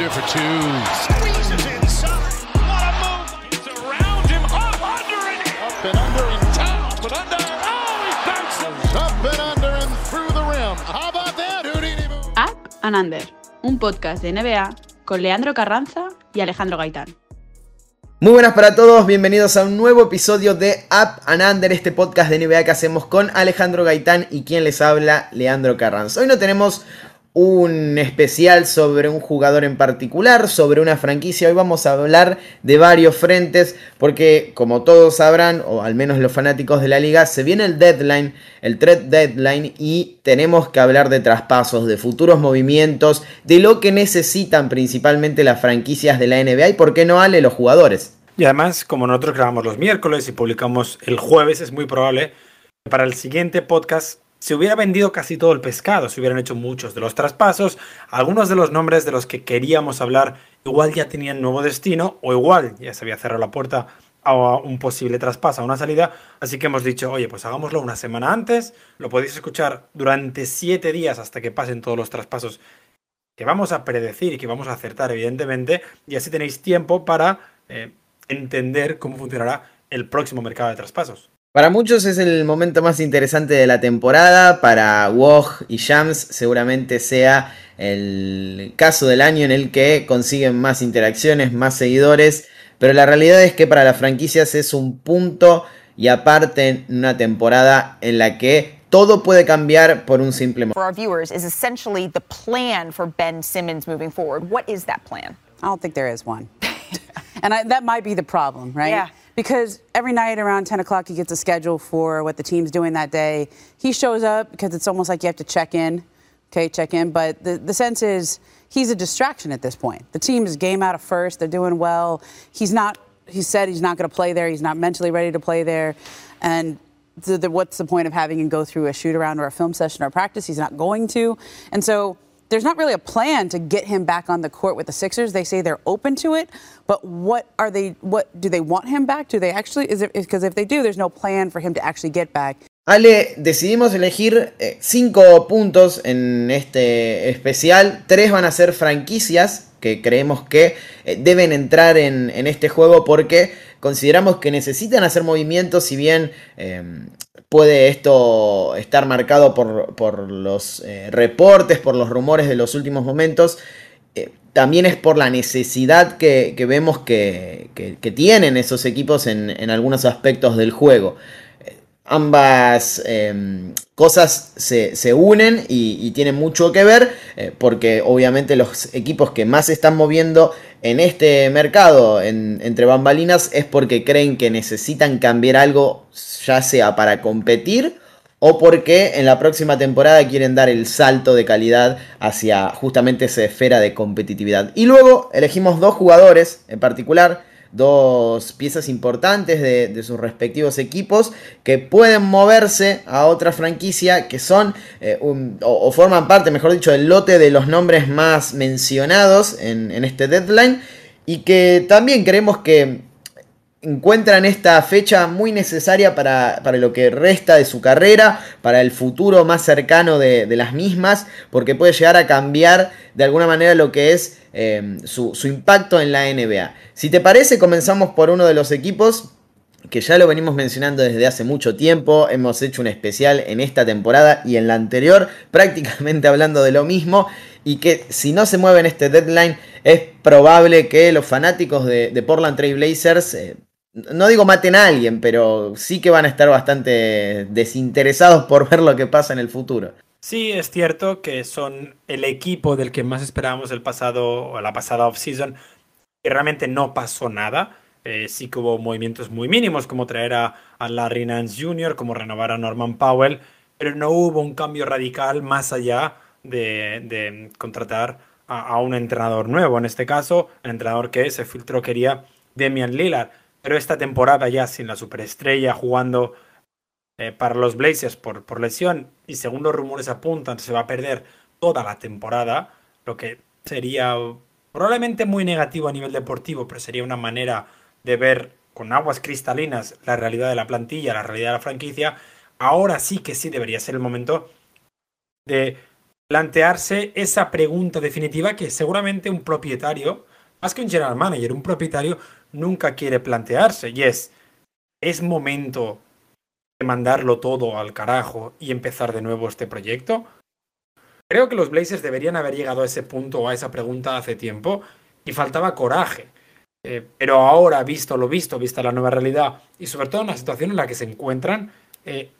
under for two. Squeezes inside. What a move. It's around him. Up under and up and under and down. Up and under. Oh, he bounces. Up and under and through the rim. How about that, Houdini move? Up and Under, un podcast de NBA con Leandro Carranza y Alejandro Gaitán. Muy buenas para todos, bienvenidos a un nuevo episodio de Up and Under, este podcast de NBA que hacemos con Alejandro Gaitán y quien les habla, Leandro Carranza. Hoy no tenemos un especial sobre un jugador en particular, sobre una franquicia. Hoy vamos a hablar de varios frentes porque como todos sabrán, o al menos los fanáticos de la liga, se viene el deadline, el trade deadline y tenemos que hablar de traspasos, de futuros movimientos, de lo que necesitan principalmente las franquicias de la NBA y por qué no Ale los jugadores. Y además, como nosotros grabamos los miércoles y publicamos el jueves, es muy probable que para el siguiente podcast se hubiera vendido casi todo el pescado, se hubieran hecho muchos de los traspasos, algunos de los nombres de los que queríamos hablar igual ya tenían nuevo destino o igual ya se había cerrado la puerta a un posible traspaso, a una salida, así que hemos dicho, oye, pues hagámoslo una semana antes, lo podéis escuchar durante siete días hasta que pasen todos los traspasos que vamos a predecir y que vamos a acertar, evidentemente, y así tenéis tiempo para eh, entender cómo funcionará el próximo mercado de traspasos. Para muchos es el momento más interesante de la temporada, para Woj y Shams seguramente sea el caso del año en el que consiguen más interacciones, más seguidores, pero la realidad es que para las franquicias es un punto y aparte en una temporada en la que todo puede cambiar por un simple for our viewers is essentially the plan for Ben Simmons moving forward. What is that plan? I don't think there is one. and I, that might be the problem, right? Yeah. Because every night around 10 o'clock, he gets a schedule for what the team's doing that day. He shows up because it's almost like you have to check in, okay, check in. But the, the sense is he's a distraction at this point. The team is game out of first. They're doing well. He's not, he said he's not going to play there. He's not mentally ready to play there. And the, the, what's the point of having him go through a shoot around or a film session or a practice? He's not going to. And so there's not really a plan to get him back on the court with the Sixers. They say they're open to it, but what are they? What do they want him back? Do they actually? Is it because if they do, there's no plan for him to actually get back. Ale, decidimos elegir eh, cinco puntos en este especial. Tres van a ser franquicias que creemos que eh, deben entrar en, en, este juego porque consideramos que necesitan hacer movimientos, si bien eh, puede esto estar marcado por, por los eh, reportes, por los rumores de los últimos momentos. Eh, también es por la necesidad que, que vemos que, que, que, tienen esos equipos en, en algunos aspectos del juego ambas eh, cosas se, se unen y, y, tienen mucho que ver eh, porque obviamente los equipos que más se están moviendo en este mercado en, entre bambalinas es porque creen que necesitan cambiar algo ya sea para competir o porque en la próxima temporada quieren dar el salto de calidad hacia justamente esa esfera de competitividad. Y luego elegimos dos jugadores en particular dos piezas importantes de, sus respectivos equipos que pueden moverse a otra franquicia que son eh, o, forman parte, mejor dicho, del lote de los nombres más mencionados en, en este deadline y que también creemos que encuentran esta fecha muy necesaria para, para, lo que resta de su carrera, para el futuro más cercano de, de, las mismas, porque puede llegar a cambiar de alguna manera lo que es eh, su, su, impacto en la NBA. Si te parece, comenzamos por uno de los equipos que ya lo venimos mencionando desde hace mucho tiempo, hemos hecho un especial en esta temporada y en la anterior, prácticamente hablando de lo mismo, y que si no se mueve en este deadline, es probable que los fanáticos de, de Portland Trail Blazers... Eh, no digo maten a alguien, pero sí que van a estar bastante desinteresados por ver lo que pasa en el futuro. Sí, es cierto que son el equipo del que más esperábamos el pasado o la pasada offseason y realmente no pasó nada. Eh, sí que hubo movimientos muy mínimos como traer a, Larry Nance Jr., como renovar a Norman Powell, pero no hubo un cambio radical más allá de, contratar a, un entrenador nuevo. En este caso, el entrenador que se filtró quería Damian Lillard pero esta temporada ya sin la superestrella jugando eh, para los Blazers por, por, lesión y según los rumores apuntan se va a perder toda la temporada, lo que sería probablemente muy negativo a nivel deportivo, pero sería una manera de ver con aguas cristalinas la realidad de la plantilla, la realidad de la franquicia. Ahora sí que sí debería ser el momento de plantearse esa pregunta definitiva que seguramente un propietario, más que un general manager, un propietario nunca quiere plantearse. Y es, ¿es momento de mandarlo todo al carajo y empezar de nuevo este proyecto? Creo que los Blazers deberían haber llegado a ese punto o a esa pregunta hace tiempo y faltaba coraje. Eh, pero ahora, visto lo visto, vista la nueva realidad y sobre todo la situación en la que se encuentran, eh,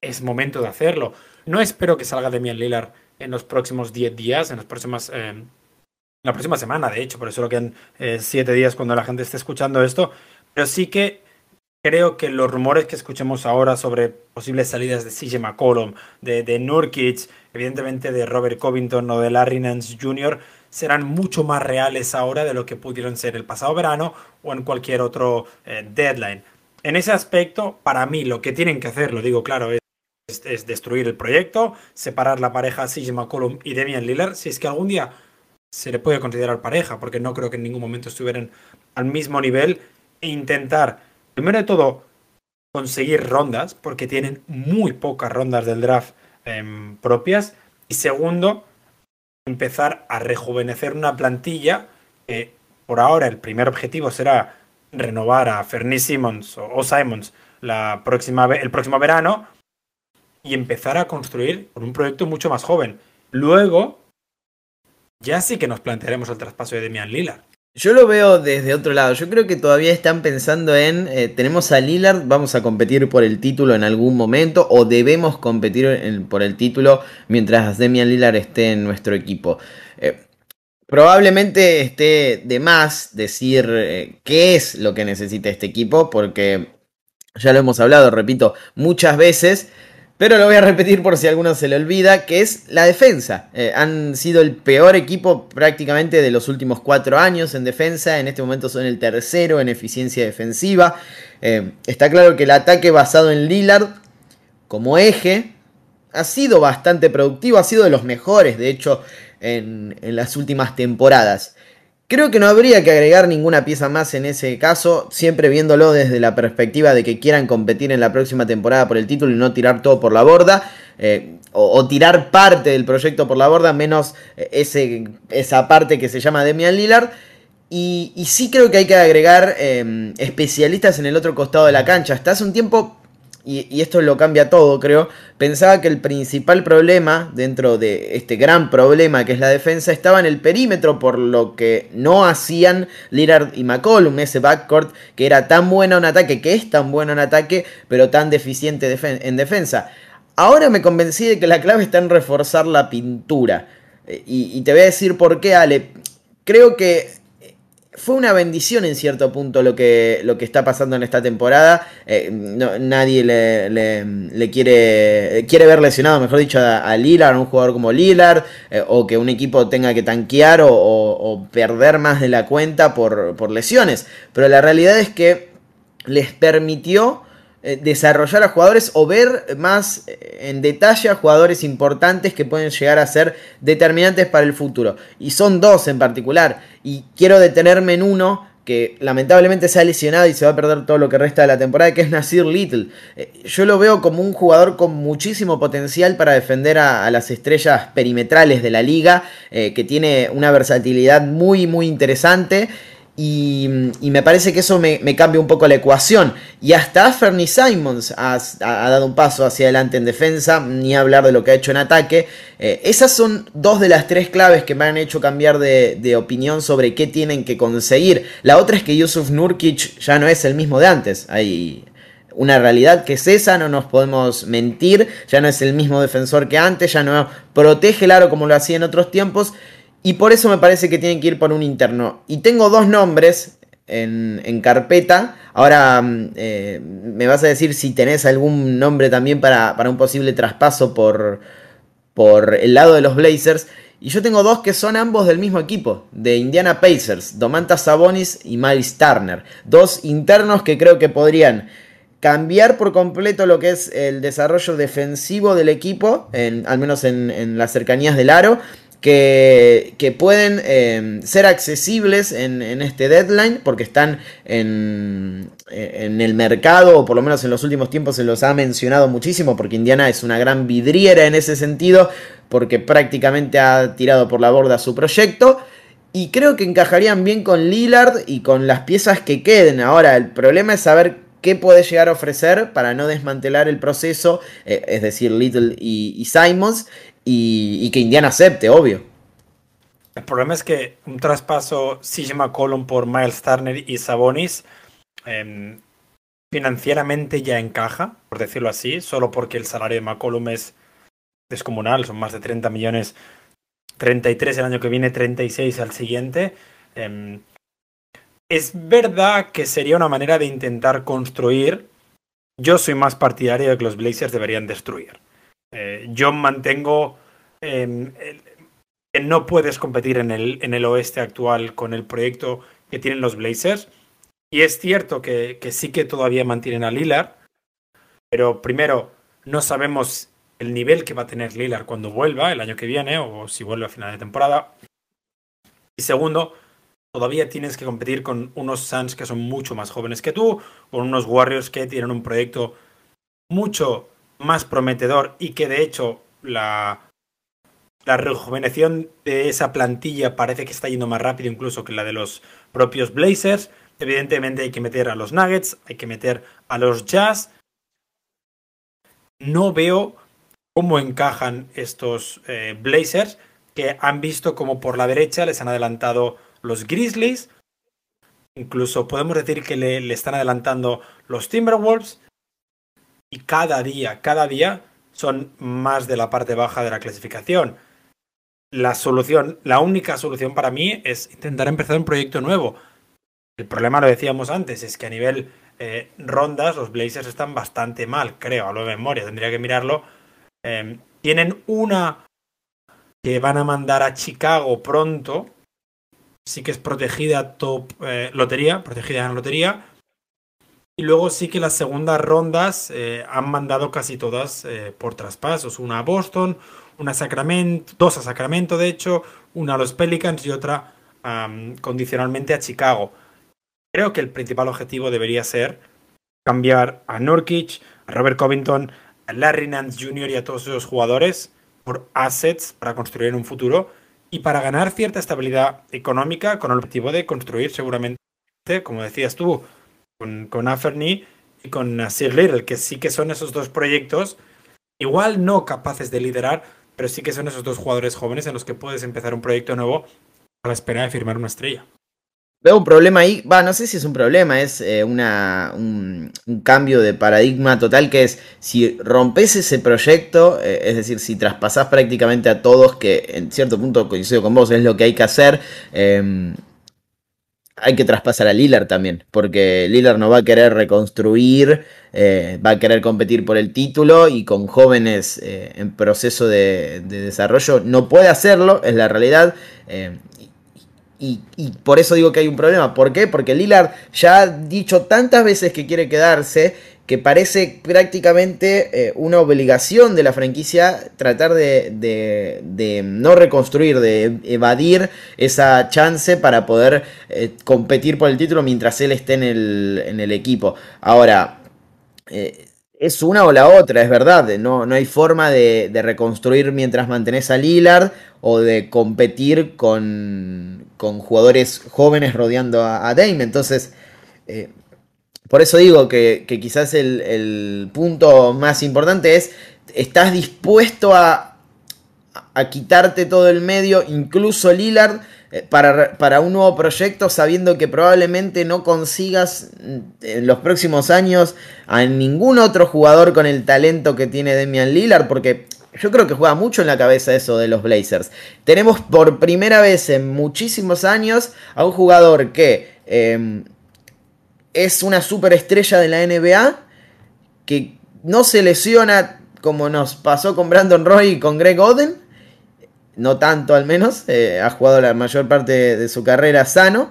es momento de hacerlo. No espero que salga Demian Lillard en los próximos 10 días, en las próximas... Eh, la próxima semana, de hecho, por eso lo quedan 7 días cuando la gente esté escuchando esto, pero sí que creo que los rumores que escuchemos ahora sobre posibles salidas de CJ McCollum, de, de Nurkic, evidentemente de Robert Covington o de Larry Nance Jr., serán mucho más reales ahora de lo que pudieron ser el pasado verano o en cualquier otro eh, deadline. En ese aspecto, para mí, lo que tienen que hacer, lo digo claro, es, es, destruir el proyecto, separar la pareja CJ McCollum y Demian Lillard, si es que algún día se le puede considerar pareja, porque no creo que en ningún momento estuvieran al mismo nivel, e intentar, primero de todo, conseguir rondas, porque tienen muy pocas rondas del draft em, propias, y segundo, empezar a rejuvenecer una plantilla que por ahora el primer objetivo será renovar a Fernie Simmons o, Simons la próxima, el próximo verano y empezar a construir con un proyecto mucho más joven. Luego, ya sí que nos plantearemos el traspaso de Demian Lillard. Yo lo veo desde otro lado. Yo creo que todavía están pensando en, eh, tenemos a Lillard, vamos a competir por el título en algún momento o debemos competir por el título mientras Demian Lillard esté en nuestro equipo. Eh, probablemente esté de más decir eh, qué es lo que necesita este equipo porque ya lo hemos hablado, repito, muchas veces. Pero lo voy a repetir por si a alguno se le olvida, que es la defensa. Eh, han sido el peor equipo prácticamente de los últimos cuatro años en defensa. En este momento son el tercero en eficiencia defensiva. Eh, está claro que el ataque basado en Lillard como eje ha sido bastante productivo, ha sido de los mejores, de hecho, en las últimas temporadas. Creo que no habría que agregar ninguna pieza más en ese caso, siempre viéndolo desde la perspectiva de que quieran competir en la próxima temporada por el título y no tirar todo por la borda, eh, o, tirar parte del proyecto por la borda, menos eh, ese, esa parte que se llama Demian Lillard. Y, sí creo que hay que agregar eh, especialistas en el otro costado de la cancha. Hasta hace un tiempo y, esto lo cambia todo, creo, pensaba que el principal problema dentro de este gran problema que es la defensa estaba en el perímetro, por lo que no hacían Lillard y McCollum, ese backcourt que era tan bueno en ataque, que es tan bueno en ataque, pero tan deficiente en defensa. Ahora me convencí de que la clave está en reforzar la pintura. Eh, y, y te voy a decir por qué, Ale. Creo que fue una bendición en cierto punto lo que, lo que está pasando en esta temporada. Eh, nadie le, quiere, quiere ver lesionado, mejor dicho, a, Lillard, a un jugador como Lillard, eh, o que un equipo tenga que tanquear o, perder más de la cuenta por, lesiones. Pero la realidad es que les permitió desarrollar a jugadores o ver más eh, en detalle a jugadores importantes que pueden llegar a ser determinantes para el futuro. Y son dos en particular. Y quiero detenerme en uno que lamentablemente se ha lesionado y se va a perder todo lo que resta de la temporada, que es Nasir Little. Eh, yo lo veo como un jugador con muchísimo potencial para defender a, las estrellas perimetrales de la liga, que tiene una versatilidad muy, muy interesante. Y, me parece que eso me, cambia un poco la ecuación. Y hasta Fernie Simons ha, dado un paso hacia adelante en defensa, ni hablar de lo que ha hecho en ataque. Eh, esas son dos de las tres claves que me han hecho cambiar de, opinión sobre qué tienen que conseguir. La otra es que Yusuf Nurkic ya no es el mismo de antes. Hay una realidad que es esa, no nos podemos mentir. Ya no es el mismo defensor que antes, ya no protege el aro como lo hacía en otros tiempos. Y por eso me parece que tienen que ir por un interno. Y tengo dos nombres en, carpeta. Ahora mm, eh, me vas a decir si tenés algún nombre también para, un posible traspaso por, por el lado de los Blazers. Y yo tengo dos que son ambos del mismo equipo, de Indiana Pacers, Domantas Sabonis y Miles Turner. Dos internos que creo que podrían cambiar por completo lo que es el desarrollo defensivo del equipo, al menos en, en las cercanías del aro, que, pueden eh, ser accesibles en, este deadline porque están en, en, el mercado, o por lo menos en los últimos tiempos se los ha mencionado muchísimo, porque Indiana es una gran vidriera en ese sentido, porque prácticamente ha tirado por la borda su proyecto. Y creo que encajarían bien con Lillard y con las piezas que queden. Ahora, el problema es saber qué puede llegar a ofrecer para no desmantelar el proceso, eh, es decir, Little y, y Simons, y, que Indiana acepte, obvio. El problema es que un traspaso CJ McCollum por Miles Turner y Sabonis eh, financieramente ya encaja, por decirlo así, solo porque el salario de McCollum es descomunal, son más de 30 millones, 33 el año que viene, 36 al siguiente. Eh, es verdad que sería una manera de intentar construir. Yo soy más partidario de que los Blazers deberían destruir. Eh, yo mantengo eh, que no puedes competir en el, en el oeste actual con el proyecto que tienen los Blazers. Y es cierto que, que sí que todavía mantienen a Lillard, pero primero, no sabemos el nivel que va a tener Lillard cuando vuelva el año que viene o si vuelve a final de temporada. Y segundo, todavía tienes que competir con unos Suns que son mucho más jóvenes que tú, con unos Warriors que tienen un proyecto mucho más prometedor y que de hecho la, la rejuveneción de esa plantilla parece que está yendo más rápido incluso que la de los propios Blazers. Evidentemente hay que meter a los Nuggets, hay que meter a los Jazz. No veo cómo encajan estos eh, Blazers que han visto como por la derecha les han adelantado los Grizzlies. Incluso podemos decir que le, le están adelantando los Timberwolves y cada día, cada día son más de la parte baja de la clasificación. La solución, la única solución para mí es intentar empezar un proyecto nuevo. El problema, lo decíamos antes, es que a nivel eh, rondas los Blazers están bastante mal, creo, a lo de memoria, tendría que mirarlo. Eh, tienen una que van a mandar a Chicago pronto, sí que es protegida top eh, lotería, protegida en lotería, y luego sí que las segundas rondas eh, han mandado casi todas eh, por traspasos. Una a Boston, una a Sacramento, dos a Sacramento de hecho, una a los Pelicans y otra condicionalmente a Chicago. Creo que el principal objetivo debería ser cambiar a Nurkic, a Robert Covington, a Larry Nance Jr. y a todos esos jugadores por assets para construir un futuro y para ganar cierta estabilidad económica con el objetivo de construir seguramente, como decías tú, con, con Aferny y con Nasir Little, que sí que son esos dos proyectos, igual no capaces de liderar, pero sí que son esos dos jugadores jóvenes en los que puedes empezar un proyecto nuevo a la espera de firmar una estrella. Veo un problema ahí, va, no sé si es un problema, es eh, una, un, un, cambio de paradigma total que es, si rompes ese proyecto, eh, es decir, si traspasás prácticamente a todos, que en cierto punto coincido con vos, es lo que hay que hacer, eh, hay que traspasar a Lillard también, porque Lillard no va a querer reconstruir, eh, va a querer competir por el título y con jóvenes eh, en proceso de, de, desarrollo no puede hacerlo, es la realidad. Eh, y, y, por eso digo que hay un problema. ¿Por qué? Porque Lillard ya ha dicho tantas veces que quiere quedarse que parece prácticamente eh, una obligación de la franquicia tratar de, de, no reconstruir, de evadir esa chance para poder eh, competir por el título mientras él esté en el, en el equipo. Ahora, eh, es una o la otra, es verdad, no, no hay forma de, reconstruir mientras mantenés a Lillard o de competir con, con jugadores jóvenes rodeando a, Dame. Entonces, por eso digo que, quizás el, punto más importante es, ¿estás dispuesto a, quitarte todo el medio, incluso Lillard, eh, para, un nuevo proyecto, sabiendo que probablemente no consigas en los próximos años a ningún otro jugador con el talento que tiene Demian Lillard? Porque yo creo que juega mucho en la cabeza eso de los Blazers. Tenemos por primera vez en muchísimos años a un jugador que... Eh, es una superestrella de la NBA que no se lesiona como nos pasó con Brandon Roy y con Greg Oden. No tanto al menos. Eh, ha jugado la mayor parte de, su carrera sano.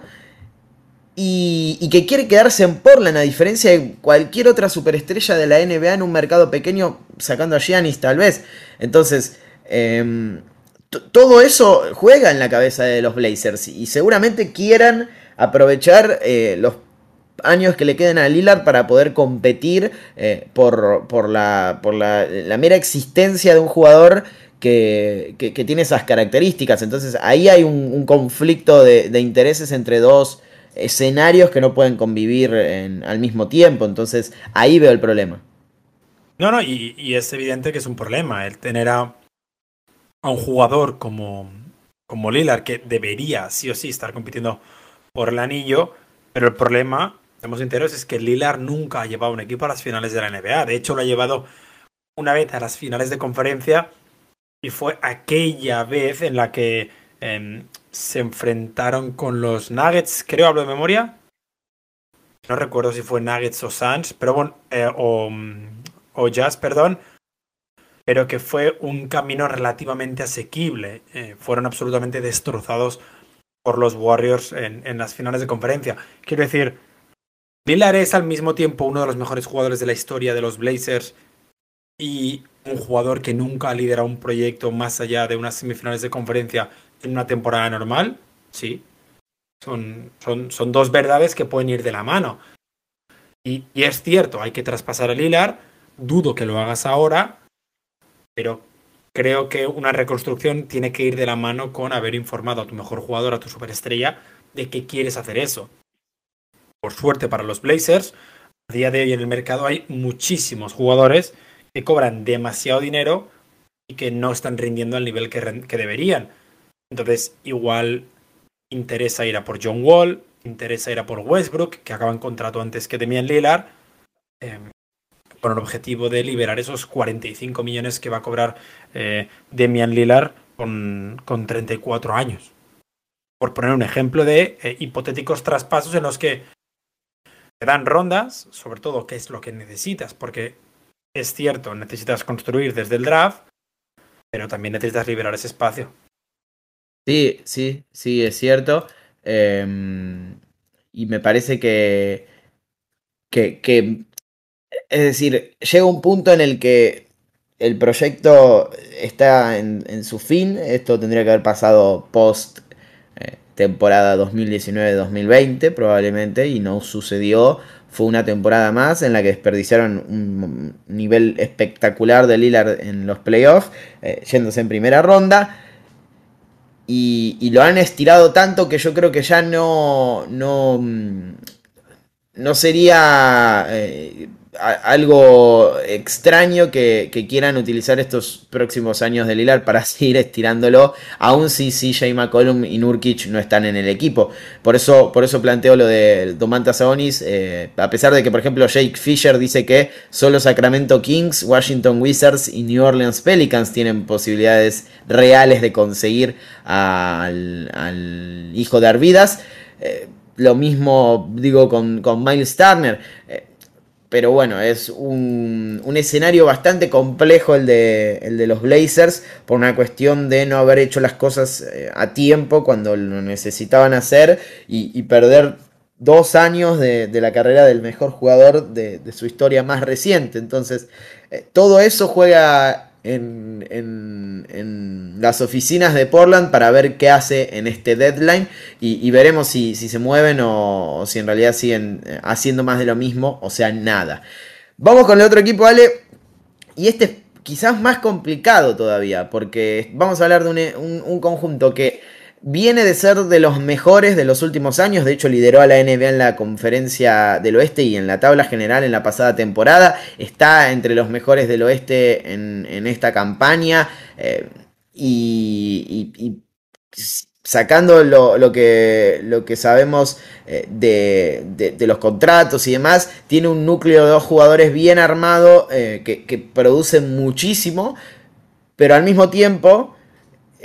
Y, que quiere quedarse en Portland a diferencia de cualquier otra superestrella de la NBA en un mercado pequeño, sacando a Giannis tal vez. Entonces, eh, todo eso juega en la cabeza de los Blazers y seguramente quieran aprovechar eh, los años que le queden a Lillard para poder competir eh, por, la, por la, mera existencia de un jugador que, tiene esas características. Entonces ahí hay un, conflicto de, intereses entre dos escenarios que no pueden convivir al mismo tiempo. Entonces ahí veo el problema. No, no, y, es evidente que es un problema el tener a, a un jugador como, como Lillard que debería sí o sí estar compitiendo por el anillo, pero el problema, estamos enteros, es que Lillard nunca ha llevado un equipo a las finales de la NBA. De hecho, lo ha llevado una vez a las finales de conferencia y fue aquella vez en la que em, se enfrentaron con los Nuggets, creo, hablo de memoria. No recuerdo si fue Nuggets o Suns, pero bueno, eh, o, Jazz, perdón, pero que fue un camino relativamente asequible. Eh, fueron absolutamente destrozados por los Warriors en, las finales de conferencia. Quiero decir, Lillard es al mismo tiempo uno de los mejores jugadores de la historia de los Blazers y un jugador que nunca ha liderado un proyecto más allá de unas semifinales de conferencia en una temporada normal. Sí. Son, son, son dos verdades que pueden ir de la mano. Y, y es cierto, hay que traspasar a Lillard. Dudo que lo hagas ahora, pero creo que una reconstrucción tiene que ir de la mano con haber informado a tu mejor jugador, a tu superestrella, de que quieres hacer eso. Por suerte para los Blazers, a día de hoy en el mercado hay muchísimos jugadores que cobran demasiado dinero y que no están rindiendo al nivel que, deberían. Entonces, igual interesa ir a por John Wall, interesa ir a por Westbrook, que acaban contrato antes que Demian Lillard. Em, con el objetivo de liberar esos 45 millones que va a cobrar eh, Demian Lillard con, con, 34 años. Por poner un ejemplo de eh, hipotéticos traspasos en los que te dan rondas, sobre todo qué es lo que necesitas, porque es cierto, necesitas construir desde el draft, pero también necesitas liberar ese espacio. Sí, sí, sí, es cierto. Em, y me parece que, que, es decir, llega un punto en el que el proyecto está en, su fin. Esto tendría que haber pasado post temporada 2019-2020 probablemente y no sucedió. Fue una temporada más en la que desperdiciaron un nivel espectacular de Lillard en los playoffs, eh, yéndose en primera ronda. Y, lo han estirado tanto que yo creo que ya no, no, mm, no sería eh, algo extraño que, quieran utilizar estos próximos años de Lilar para seguir estirándolo, aun si CJ McCollum y Nurkic no están en el equipo. Por eso, por eso planteo lo de Domantas Sabonis, eh, a pesar de que, por ejemplo, Jake Fisher dice que solo Sacramento Kings, Washington Wizards y New Orleans Pelicans tienen posibilidades reales de conseguir al, hijo de Arvidas. Eh, lo mismo digo con, con Miles Turner. Eh, pero bueno, es un, escenario bastante complejo el de, el de, los Blazers por una cuestión de no haber hecho las cosas eh, a tiempo cuando lo necesitaban hacer y, perder dos años de, la carrera del mejor jugador de, su historia más reciente. Entonces, eh, todo eso juega en, las oficinas de Portland para ver qué hace en este deadline y, veremos si, se mueven o, si en realidad siguen eh, haciendo más de lo mismo, o sea, nada. Vamos con el otro equipo, Ale. Y este es quizás más complicado todavía, porque vamos a hablar de un conjunto que Viene de ser de los mejores de los últimos años, de hecho lideró a la NBA en la conferencia del oeste y en la tabla general en la pasada temporada, está entre los mejores del oeste en, esta campaña. Eh, y, sacando lo, que, lo, que, sabemos eh, de, los contratos y demás, tiene un núcleo de dos jugadores bien armado eh, que, que producen muchísimo, pero al mismo tiempo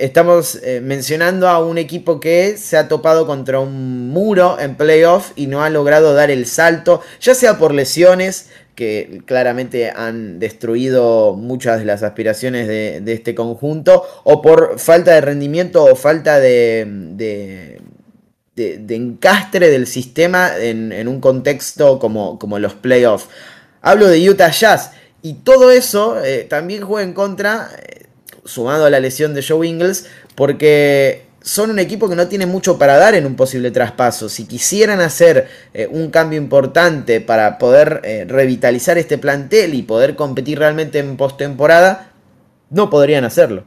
estamos eh, mencionando a un equipo que se ha topado contra un muro en playoff y no ha logrado dar el salto, ya sea por lesiones que claramente han destruido muchas de las aspiraciones de, este conjunto, o por falta de rendimiento o falta de, de, encastre del sistema en, un contexto como, como los playoffs. Hablo de Utah Jazz. Y todo eso eh, también juega en contra eh, sumado a la lesión de Joe Ingles, porque son un equipo que no tiene mucho para dar en un posible traspaso. Si quisieran hacer eh, un cambio importante para poder eh, revitalizar este plantel y poder competir realmente en postemporada, no podrían hacerlo.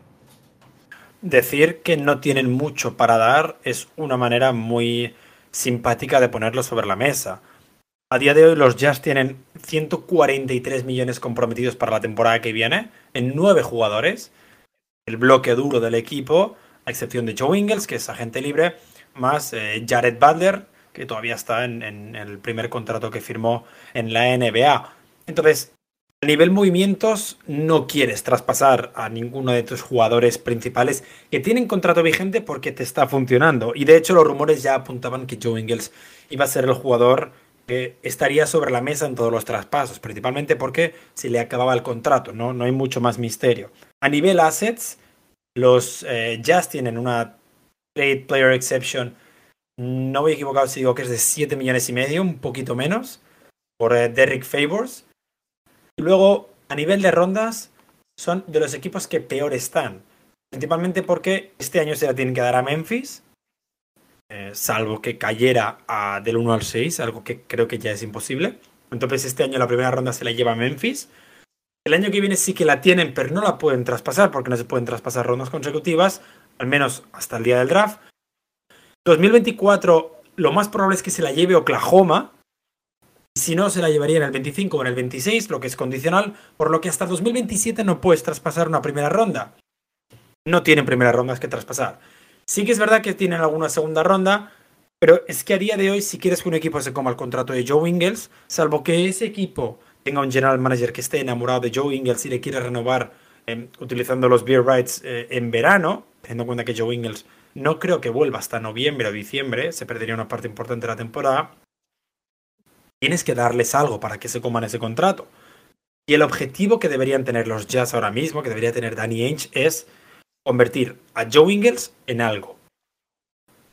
Decir que no tienen mucho para dar es una manera muy simpática de ponerlo sobre la mesa. A día de hoy los Jazz tienen 143 millones comprometidos para la temporada que viene en nueve jugadores. El bloque duro del equipo a excepción de Joe Ingles, que es agente libre, más eh, Jared Butler, que todavía está en, el primer contrato que firmó en la NBA. Entonces, a nivel movimientos, no quieres traspasar a ninguno de tus jugadores principales que tienen contrato vigente porque te está funcionando. Y de hecho, los rumores ya apuntaban que Joe Ingles iba a ser el jugador que estaría sobre la mesa en todos los traspasos, principalmente porque se le acababa el contrato, no, no hay mucho más misterio. A nivel assets, los eh, Jazz tienen una Trade Player Exception. No voy equivocado si digo que es de 7 millones y medio, un poquito menos, por eh, Derrick Favors. Y luego, a nivel de rondas, son de los equipos que peor están. Principalmente porque este año se la tienen que dar a Memphis, eh, salvo que cayera a, del 1 al 6, algo que creo que ya es imposible. Entonces este año la primera ronda se la lleva a Memphis. El año que viene sí que la tienen, pero no la pueden traspasar porque no se pueden traspasar rondas consecutivas, al menos hasta el día del draft. 2024 lo más probable es que se la lleve Oklahoma. Y si no, se la llevaría en el 25 o en el 26, lo que es condicional, por lo que hasta 2027 no puedes traspasar una primera ronda. No tienen primeras rondas que traspasar. Sí que es verdad que tienen alguna segunda ronda, pero es que a día de hoy, si quieres que un equipo se coma el contrato de Joe Ingles, salvo que ese equipo tenga un general manager que esté enamorado de Joe Ingles y le quiere renovar em, utilizando los beer rights eh, en verano, teniendo en cuenta que Joe Ingles no creo que vuelva hasta noviembre o diciembre, se perdería una parte importante de la temporada, tienes que darles algo para que se coman ese contrato. Y el objetivo que deberían tener los Jazz ahora mismo, que debería tener Danny Ainge, es convertir a Joe Ingles en algo.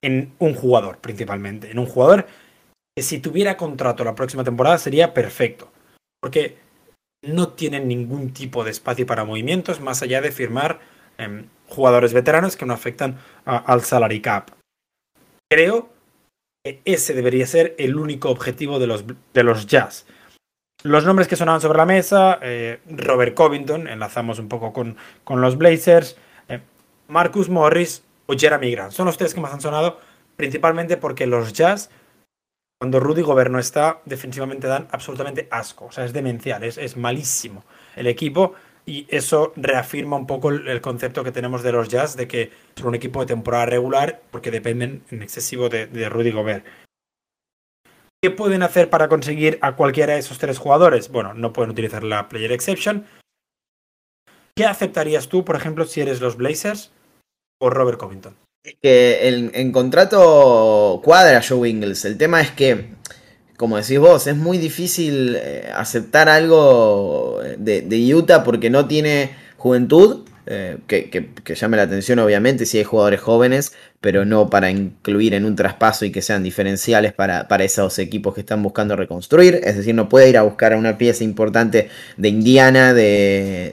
En un jugador, principalmente. En un jugador que si tuviera contrato la próxima temporada sería perfecto porque no tienen ningún tipo de espacio para movimientos más allá de firmar em, jugadores veteranos que no afectan al salary cap. Creo que ese debería ser el único objetivo de los, de los Jazz. Los nombres que sonaban sobre la mesa, eh, Robert Covington, enlazamos un poco con, con los Blazers, eh, Marcus Morris o Jeremy Grant. Son los tres que más han sonado, principalmente porque los Jazz cuando Rudy Gobert no está, defensivamente dan absolutamente asco. O sea, es demencial, es, malísimo el equipo. Y eso reafirma un poco el, concepto que tenemos de los Jazz de que son un equipo de temporada regular porque dependen en excesivo de, de Rudy Gobert. ¿Qué pueden hacer para conseguir a cualquiera de esos tres jugadores? Bueno, no pueden utilizar la Player Exception. ¿Qué aceptarías tú, por ejemplo, si eres los Blazers o Robert Covington? Que en, contrato cuadra Joe Ingles. El tema es que, como decís vos, es muy difícil eh, aceptar algo de, Utah porque no tiene juventud. Eh, que, llame la atención obviamente si hay jugadores jóvenes, pero no para incluir en un traspaso y que sean diferenciales para, esos equipos que están buscando reconstruir. Es decir, no puede ir a buscar a una pieza importante de Indiana, de,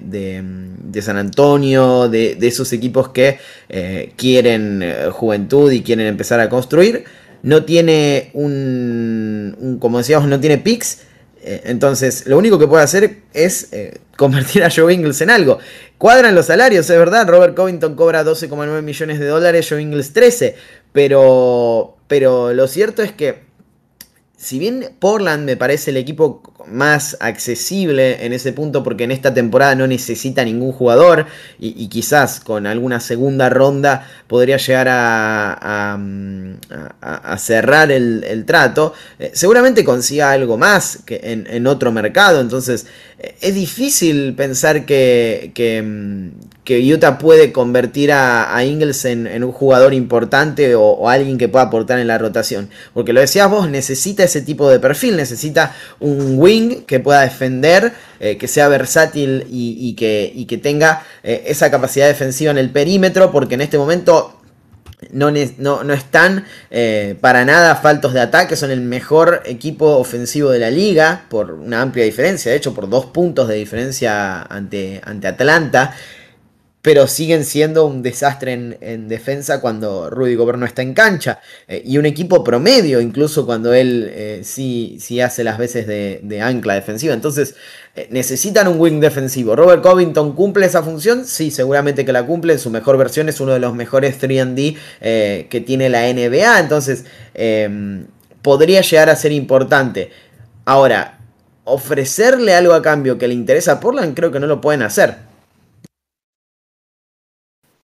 San Antonio, de, esos equipos que eh, quieren eh, juventud y quieren empezar a construir. No tiene un, como decíamos, no tiene picks. Eh, entonces, lo único que puede hacer es convertir a Joe Ingles en algo. Cuadran los salarios, es verdad. Robert Covington cobra 12,9 millones de dólares, Joe Ingles 13. Pero, pero lo cierto es que si bien Portland me parece el equipo más accesible en ese punto porque en esta temporada no necesita ningún jugador y, quizás con alguna segunda ronda podría llegar a, cerrar el, trato, eh, seguramente consiga algo más que en, otro mercado, entonces eh, es difícil pensar que, que, Utah puede convertir a, Ingles en, un jugador importante o, alguien que pueda aportar en la rotación, porque lo decías vos, necesita ese tipo de perfil, necesita un wing que pueda defender, eh, que sea versátil y, que, que, tenga eh, esa capacidad defensiva en el perímetro, porque en este momento no, no, están eh, para nada faltos de ataque, son el mejor equipo ofensivo de la liga por una amplia diferencia, de hecho por dos puntos de diferencia ante, ante Atlanta. Pero siguen siendo un desastre en, defensa cuando Rudy Gobert no está en cancha. Eh, y un equipo promedio, incluso cuando él eh, sí, sí, hace las veces de, ancla defensiva. Entonces, eh, necesitan un wing defensivo. ¿Robert Covington cumple esa función? Sí, seguramente que la cumple. En su mejor versión es uno de los mejores 3D que tiene la NBA. Entonces, em, podría llegar a ser importante. Ahora, ofrecerle algo a cambio que le interesa a Portland, creo que no lo pueden hacer.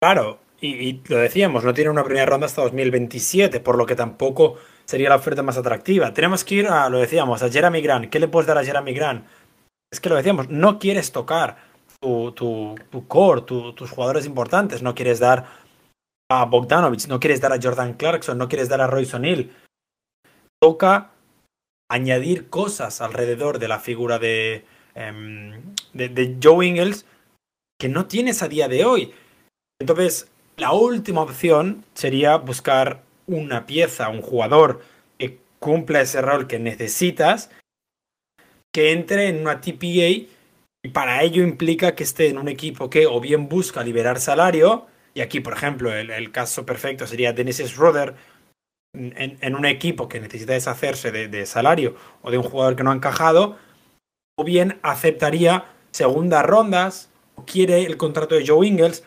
Claro, y, lo decíamos, no tiene una primera ronda hasta 2027, por lo que tampoco sería la oferta más atractiva. Tenemos que ir a, lo decíamos, a Jeremy Grant. ¿Qué le puedes dar a Jeremy Grant? Es que lo decíamos, no quieres tocar tu, tu, tu core, tus jugadores importantes, no quieres dar a Bogdanovich, no quieres dar a Jordan Clarkson, no quieres dar a Royce O'Neill. Toca añadir cosas alrededor de la figura de, em, de, de Joe Ingles que no tienes a día de hoy. Entonces, la última opción sería buscar una pieza, un jugador que cumpla ese rol que necesitas, que entre en una TPA y para ello implica que esté en un equipo que o bien busca liberar salario, y aquí, por ejemplo, el, caso perfecto sería Dennis Schroeder, en, un equipo que necesita deshacerse de, de, salario o de un jugador que no ha encajado, o bien aceptaría segundas rondas, o quiere el contrato de Joe Ingles,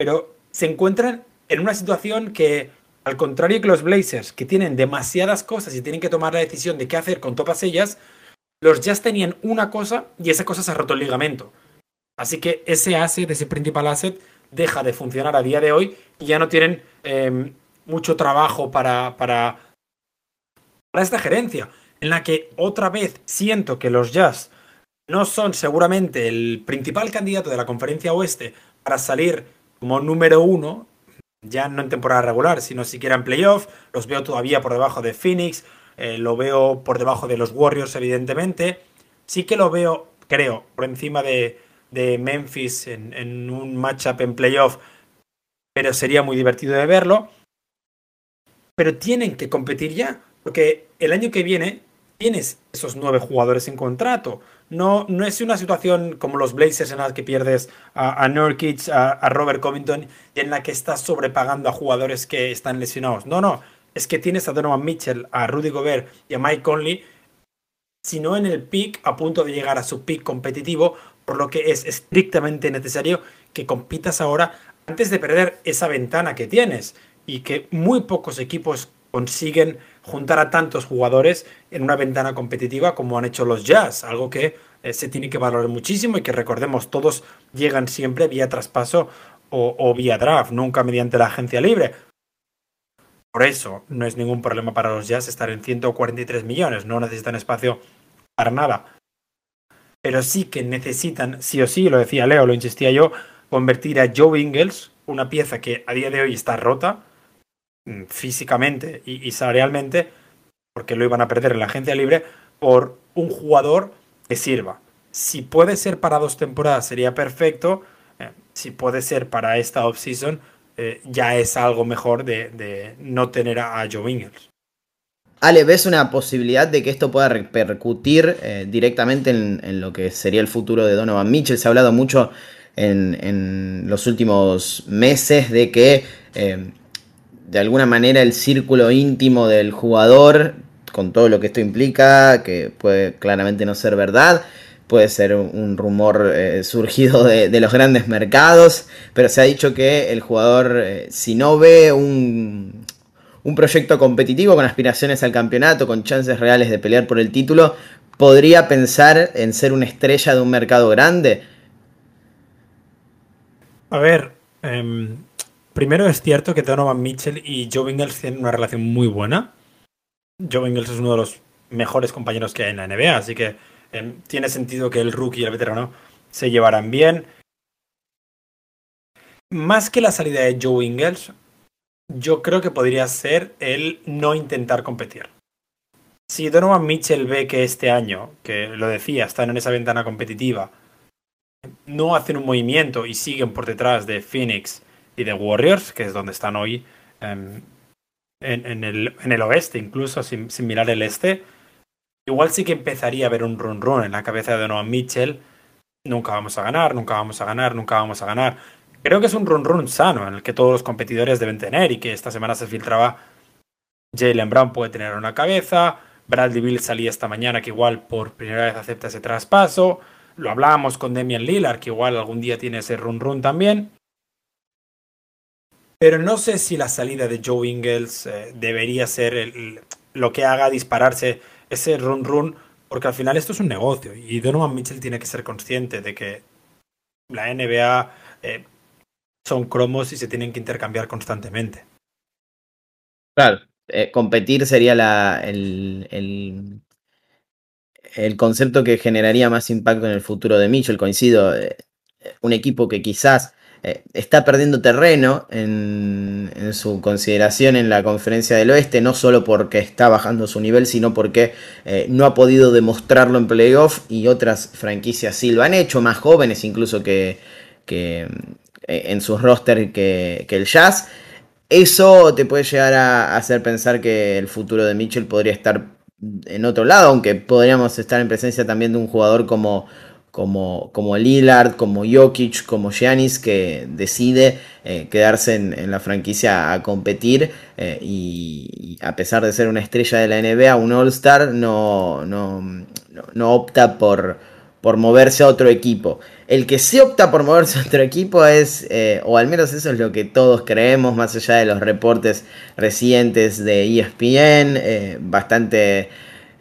pero se encuentran en una situación que, al contrario que los Blazers, que tienen demasiadas cosas y tienen que tomar la decisión de qué hacer con todas ellas, los Jazz tenían una cosa y esa cosa se ha roto el ligamento. Así que ese asset, ese principal asset, deja de funcionar a día de hoy y ya no tienen em, mucho trabajo para, para, para esta gerencia, en la que otra vez siento que los Jazz no son seguramente el principal candidato de la conferencia oeste para salir como número uno, ya no en temporada regular, sino siquiera en playoff. Los veo todavía por debajo de Phoenix, eh, lo veo por debajo de los Warriors, evidentemente. Sí que lo veo, creo, por encima de, Memphis en, en un matchup en playoff, pero sería muy divertido de verlo. Pero tienen que competir ya, porque el año que viene tienes esos nueve jugadores en contrato. No, no es una situación como los Blazers en la que pierdes a, a Nurkic, a, Robert Covington y en la que estás sobrepagando a jugadores que están lesionados. No, no. Es que tienes a Donovan Mitchell, a Rudy Gobert y a Mike Conley, si no en el pick, a punto de llegar a su pick competitivo, por lo que es estrictamente necesario que compitas ahora antes de perder esa ventana que tienes y que muy pocos equipos consiguen juntar a tantos jugadores en una ventana competitiva como han hecho los Jazz, algo que eh, se tiene que valorar muchísimo y que recordemos todos llegan siempre vía traspaso o, vía draft, nunca mediante la agencia libre. Por eso no es ningún problema para los Jazz estar en 143 millones, no necesitan espacio para nada. Pero sí que necesitan, sí o sí, lo decía Leo, lo insistía yo, convertir a Joe Ingles, una pieza que a día de hoy está rota, físicamente y, salarialmente, porque lo iban a perder en la agencia libre, por un jugador que sirva. Si puede ser para dos temporadas sería perfecto. Eh, si puede ser para esta offseason, eh, ya es algo mejor de, no tener a, Joe Ingles. Ale, ¿ves una posibilidad de que esto pueda repercutir eh, directamente en, lo que sería el futuro de Donovan Mitchell? Se ha hablado mucho en, los últimos meses de que de alguna manera el círculo íntimo del jugador, con todo lo que esto implica, que puede claramente no ser verdad, puede ser un rumor eh, surgido de, los grandes mercados, pero se ha dicho que el jugador, eh, si no ve un, un proyecto competitivo con aspiraciones al campeonato, con chances reales de pelear por el título, podría pensar en ser una estrella de un mercado grande. A ver, em, Primero es cierto que Donovan Mitchell y Joe Ingles tienen una relación muy buena. Joe Ingles es uno de los mejores compañeros que hay en la NBA, así que em, tiene sentido que el rookie y el veterano se llevaran bien. Más que la salida de Joe Ingles, yo creo que podría ser el no intentar competir. Si Donovan Mitchell ve que este año, que lo decía, están en esa ventana competitiva, no hacen un movimiento y siguen por detrás de Phoenix, de Warriors, que es donde están hoy em, en, el, en, el, oeste, incluso sin, mirar el este, igual sí que empezaría a haber un run run en la cabeza de Donovan Mitchell. Nunca vamos a ganar, nunca vamos a ganar, nunca vamos a ganar. creo que es un run run sano en el que todos los competidores deben tener y que esta semana se filtraba Jalen Brown puede tener una cabeza, Bradley Bill salía esta mañana que igual por primera vez acepta ese traspaso, lo hablábamos con Demian Lillard que igual algún día tiene ese run run también. Pero no sé si la salida de Joe Ingles eh, debería ser lo que haga dispararse ese run run, porque al final esto es un negocio y Donovan Mitchell tiene que ser consciente de que la NBA eh, son cromos y se tienen que intercambiar constantemente. Claro, eh, competir sería la, el, el, el, concepto que generaría más impacto en el futuro de Mitchell. Coincido, un equipo que quizás eh, está perdiendo terreno en, su consideración en la conferencia del oeste, no solo porque está bajando su nivel, sino porque eh, no ha podido demostrarlo en playoff y otras franquicias sí lo han hecho, más jóvenes incluso que, eh, en sus roster que, que, el Jazz. Eso te puede llegar a hacer pensar que el futuro de Mitchell podría estar en otro lado, aunque podríamos estar en presencia también de un jugador como como, como Lillard, como Jokic, como Giannis, que decide eh, quedarse en, la franquicia a competir eh, y, a pesar de ser una estrella de la NBA, un All-Star, no, no, no, opta por, por moverse a otro equipo. El que sí opta por moverse a otro equipo es, eh, o al menos eso es lo que todos creemos, más allá de los reportes recientes de ESPN, bastante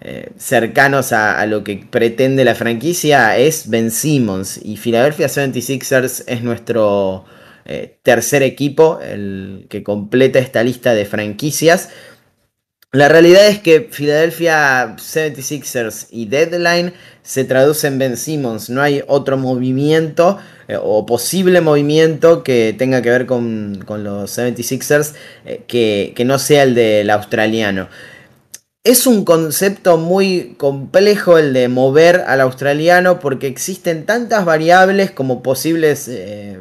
eh, cercanos a, lo que pretende la franquicia es Ben Simmons y Philadelphia 76ers es nuestro eh, tercer equipo, el que completa esta lista de franquicias. La realidad es que Philadelphia 76ers y Deadline se traducen en Ben Simmons, no hay otro movimiento eh, o posible movimiento que tenga que ver con, los 76ers que, que no sea el del australiano. Es un concepto muy complejo el de mover al australiano porque existen tantas variables como posibles eh,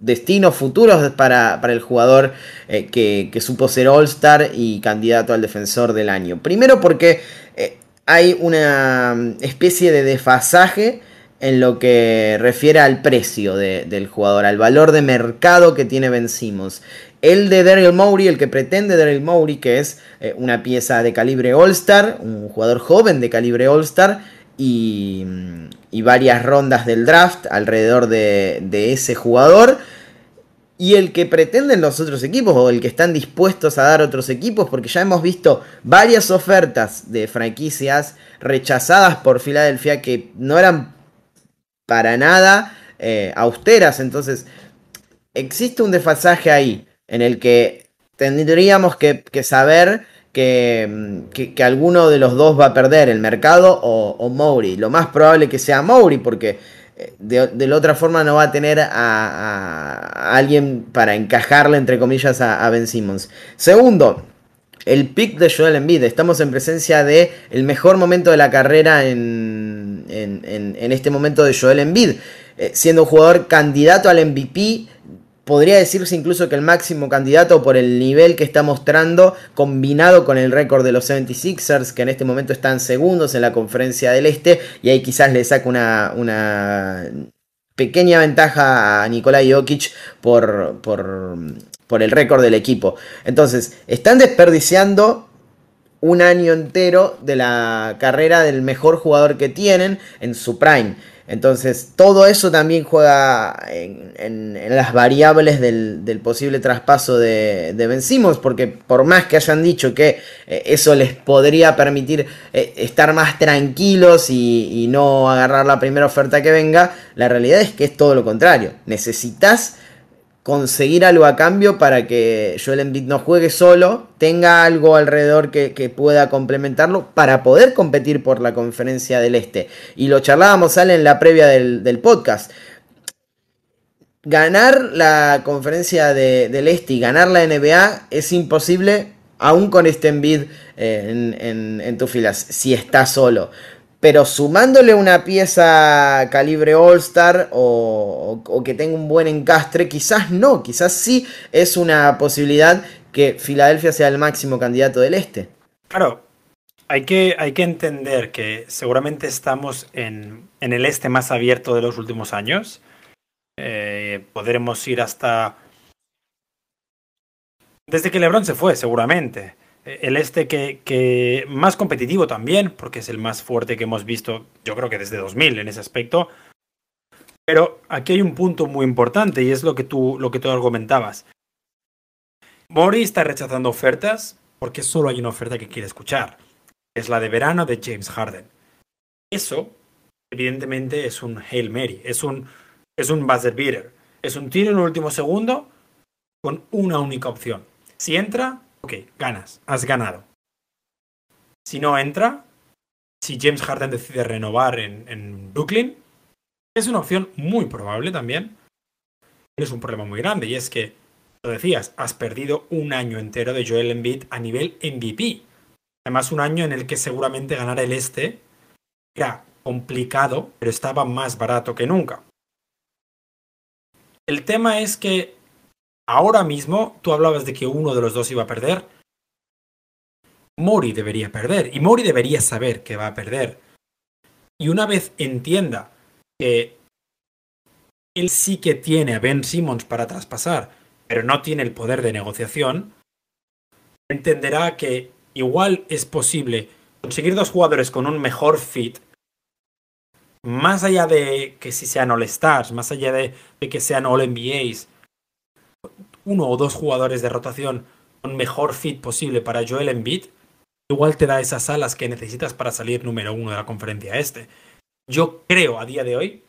destinos futuros para, el jugador eh, que, supo ser All-Star y candidato al defensor del año. Primero porque eh, hay una especie de desfasaje en lo que refiere al precio del jugador, al valor de mercado que tiene Vencimos. El de Daryl Mowry, el que pretende Daryl Mowry, que es eh, una pieza de calibre All-Star, un jugador joven de calibre All-Star, y, varias rondas del draft alrededor de, ese jugador. Y el que pretenden los otros equipos, o el que están dispuestos a dar otros equipos, porque ya hemos visto varias ofertas de franquicias rechazadas por Filadelfia que no eran para nada eh, austeras. Entonces, existe un desfasaje ahí en el que tendríamos que, saber que, que, alguno de los dos va a perder, el mercado o, o. Lo más probable que sea Mowry, porque eh, de, la otra forma no va a tener a, alguien para encajarle, entre comillas, a, Ben Simmons. Segundo, el pick de Joel Embiid. Estamos en presencia de el mejor momento de la carrera en, en, este momento de Joel Embiid. Eh, siendo un jugador candidato al MVP podría decirse incluso que el máximo candidato por el nivel que está mostrando, combinado con el récord de los 76ers, que en este momento están segundos en la conferencia del Este, y ahí quizás le saca una, una pequeña ventaja a Nikolai Jokic por, por, por el récord del equipo. Entonces, están desperdiciando un año entero de la carrera del mejor jugador que tienen en su prime. Entonces, todo eso también juega en, las variables del, posible traspaso de, de porque por más que hayan dicho que eh, eso les podría permitir eh, estar más tranquilos y, y, no agarrar la primera oferta que venga, la realidad es que es todo lo contrario. Necesitas conseguir algo a cambio para que Joel Embiid no juegue solo, tenga algo alrededor que, pueda complementarlo para poder competir por la conferencia del Este. Y lo charlábamos, sale en la previa del, podcast. Ganar la conferencia del Este y ganar la NBA es imposible aún con este Embiid eh, en, en, en tus filas, si está solo pero sumándole una pieza calibre All Star o, que tenga un buen encastre, quizás no, quizás sí es una posibilidad que Filadelfia sea el máximo candidato del este. Claro, hay que, hay que entender que seguramente estamos en, en el este más abierto de los últimos años Eh, podremos ir hasta... Desde que Lebron se fue, seguramente. El este que, que, más competitivo también, porque es el más fuerte que hemos visto, yo creo que desde 2000 en ese aspecto. Pero aquí hay un punto muy importante y es lo que tú, lo que tú argumentabas. Mori está rechazando ofertas porque solo hay una oferta que quiere escuchar. Es la de verano de James Harden. Eso, evidentemente, es un Hail Mary, es un, es un buzzer beater. Es un tiro en el último segundo con una única opción. Si entra, ok, ganas, has ganado. Si no entra, si James Harden decide renovar en, en Brooklyn, es una opción muy probable también. Tienes un problema muy grande y es que, lo decías, has perdido un año entero de Joel Embiid a nivel MVP. Además, un año en el que seguramente ganar el este era complicado, pero estaba más barato que nunca. El tema es que ahora mismo tú hablabas de que uno de los dos iba a perder. Mori debería perder y Mori debería saber que va a perder. Y una vez entienda que él sí que tiene a Ben Simmons para traspasar, pero no tiene el poder de negociación, entenderá que igual es posible conseguir dos jugadores con un mejor fit, más allá de que si sean All Stars, más allá de, de que sean All NBAs, uno o dos jugadores de rotación con mejor fit posible para Joel Embiid, igual te da esas alas que necesitas para salir número uno de la conferencia este. Yo creo a día de hoy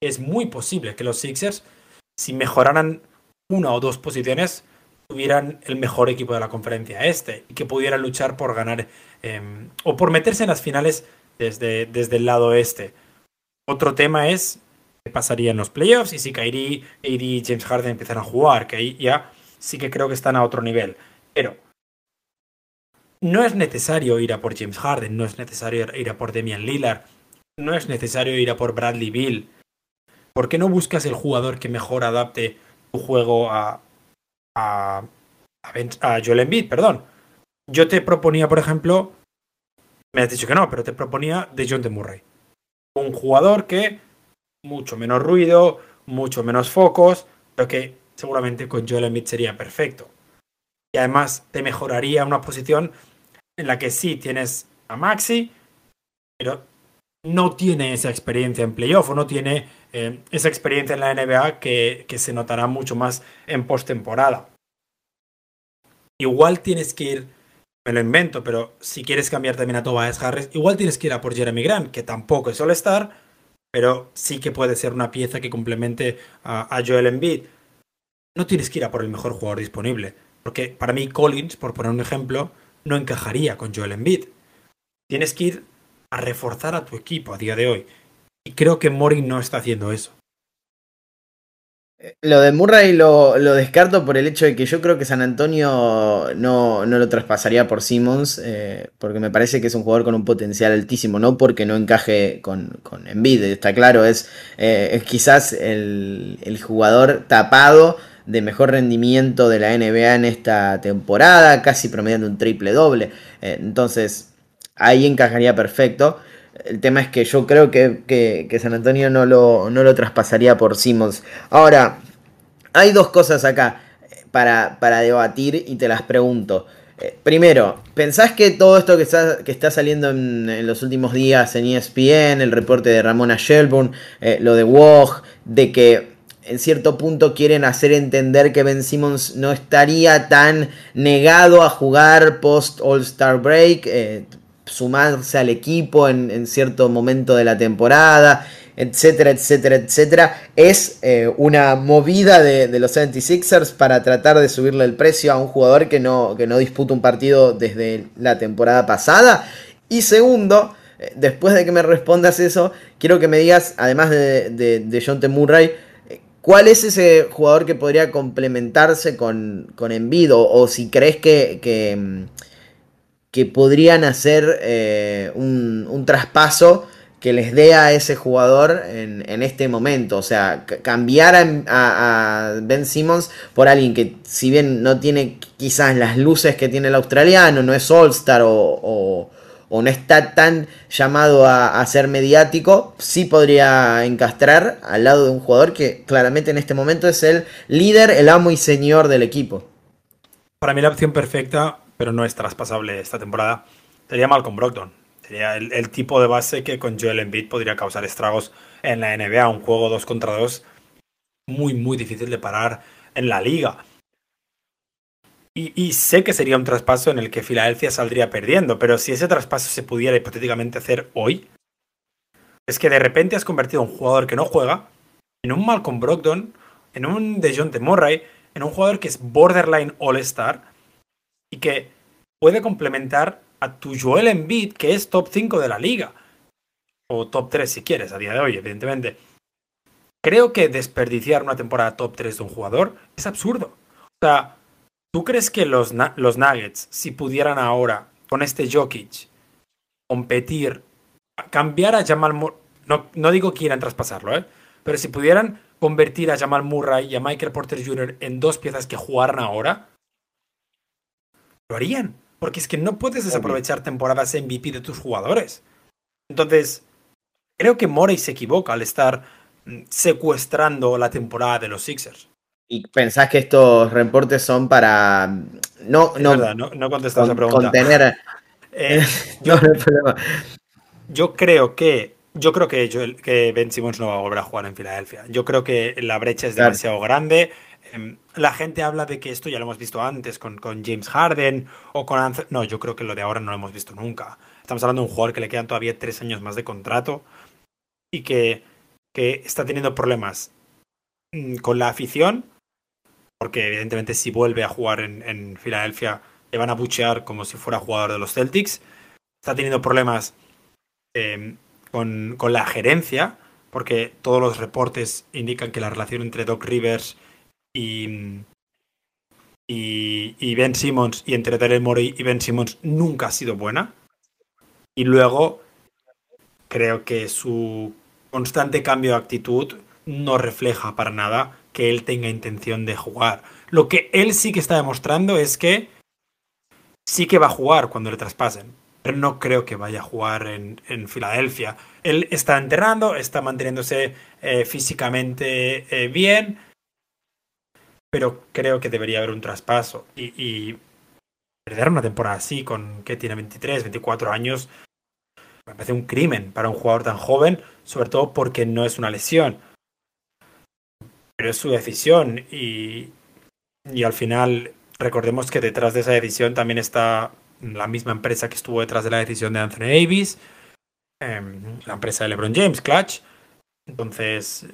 que es muy posible que los Sixers, si mejoraran una o dos posiciones, tuvieran el mejor equipo de la conferencia este y que pudieran luchar por ganar eh, o por meterse en las finales desde, desde el lado este. Otro tema es qué pasaría en los playoffs y si Kyrie, AD y James Harden empiezan a jugar, que ahí ya sí que creo que están a otro nivel. Pero no es necesario ir a por James Harden, no es necesario ir a por Damian Lillard, no es necesario ir a por Bradley Bill. ¿Por qué no buscas el jugador que mejor adapte tu juego a, a, a, Joel Embiid? Perdón. Yo te proponía, por ejemplo, me has dicho que no, pero te proponía de John de Murray. Un jugador que mucho menos ruido, mucho menos focos, pero que seguramente con Joel Embiid sería perfecto. Y además te mejoraría una posición en la que sí tienes a Maxi, pero no tiene esa experiencia en playoff o no tiene eh, esa experiencia en la NBA que, que se notará mucho más en postemporada. Igual tienes que ir, me lo invento, pero si quieres cambiar también a Tobias Harris, igual tienes que ir a por Jeremy Grant, que tampoco es All-Star, pero sí que puede ser una pieza que complemente a, Joel Embiid. No tienes que ir a por el mejor jugador disponible, porque para mí Collins, por poner un ejemplo, no encajaría con Joel Embiid. Tienes que ir a reforzar a tu equipo a día de hoy. Y creo que Mori no está haciendo eso. Lo de Murray lo, lo, descarto por el hecho de que yo creo que San Antonio no, no lo traspasaría por Simmons, eh, porque me parece que es un jugador con un potencial altísimo, no porque no encaje con, con está claro, es, eh, es quizás el, el, jugador tapado de mejor rendimiento de la NBA en esta temporada, casi promediando un triple doble, eh, entonces ahí encajaría perfecto. El tema es que yo creo que, que, San Antonio no lo, no lo, traspasaría por Simmons. Ahora, hay dos cosas acá para, para debatir y te las pregunto. Eh, primero, ¿pensás que todo esto que está, que está saliendo en, los últimos días en ESPN, el reporte de Ramona Shelburne, eh, lo de Woj, de que en cierto punto quieren hacer entender que Ben Simmons no estaría tan negado a jugar post All-Star Break? Eh, sumarse al equipo en, en, cierto momento de la temporada, etcétera, etcétera, etcétera. Es eh, una movida de, de, los 76ers para tratar de subirle el precio a un jugador que no, que no disputa un partido desde la temporada pasada. Y segundo, eh, después de que me respondas eso, quiero que me digas, además de, de, de John T. Murray, ¿Cuál es ese jugador que podría complementarse con, con Envid? O, si crees que, que, que podrían hacer eh, un, un, traspaso que les dé a ese jugador en, en este momento. O sea, cambiar a, a, a, Ben Simmons por alguien que si bien no tiene quizás las luces que tiene el australiano, no es All-Star o, o, o no está tan llamado a, ser mediático, sí podría encastrar al lado de un jugador que claramente en este momento es el líder, el amo y señor del equipo. Para mí la opción perfecta, pero no es traspasable esta temporada, sería Malcolm Brogdon. Sería el, tipo de base que con Joel Embiid podría causar estragos en la NBA, un juego 2 contra 2 muy, muy difícil de parar en la liga. Y, sé que sería un traspaso en el que Filadelfia saldría perdiendo, pero si ese traspaso se pudiera hipotéticamente hacer hoy, es que de repente has convertido a un jugador que no juega en un Malcolm Brogdon, en un DeJounte Murray, en un jugador que es borderline all-star y que puede complementar a tu Joel Embiid, que es top 5 de la liga. O top 3 si quieres, a día de hoy, evidentemente. Creo que desperdiciar una temporada top 3 de un jugador es absurdo. O sea, ¿tú crees que los, los Nuggets, si pudieran ahora, con este Jokic, competir, cambiar a Jamal Murray, no, no digo quieran traspasarlo, ¿eh? pero si pudieran convertir a Jamal Murray y a Michael Porter Jr. en dos piezas que jugaran ahora, lo harían. Porque es que no puedes desaprovechar temporadas MVP de tus jugadores. Entonces, creo que Morey se equivoca al estar secuestrando la temporada de los Sixers. ¿Y pensás que estos reportes son para no, no, no, no contestas esa pregunta. Contener. Eh, yo, yo, creo que yo creo que, que Ben Simmons no va a volver a jugar en Filadelfia. Yo creo que la brecha es demasiado grande. Em, la gente habla de que esto ya lo hemos visto antes con, con James Harden o con Anthony. No, yo creo que lo de ahora no lo hemos visto nunca. Estamos hablando de un jugador que le quedan todavía tres años más de contrato y que que está teniendo problemas mm, con la afición, porque evidentemente si vuelve a jugar en, Filadelfia le van a buchear como si fuera jugador de los Celtics. Está teniendo problemas em, con, la gerencia, porque todos los reportes indican que la relación entre Doc Rivers y, y, Ben Simmons y entre Daryl Morey y Ben Simmons nunca ha sido buena. Y luego creo que su constante cambio de actitud no refleja para nada que él tenga intención de jugar. Lo que él sí que está demostrando es que sí que va a jugar cuando le traspasen, pero no creo que vaya a jugar en, Filadelfia. Él está entrenando, está manteniéndose eh, físicamente eh, bien, pero creo que debería haber un traspaso. Y, y perder una temporada así, con que tiene 23, 24 años, me parece un crimen para un jugador tan joven, sobre todo porque no es una lesión. Pero es su decisión y, y al final recordemos que detrás de esa decisión también está la misma empresa que estuvo detrás de la decisión de Anthony Davis, em, la empresa de LeBron James, Clutch. Entonces,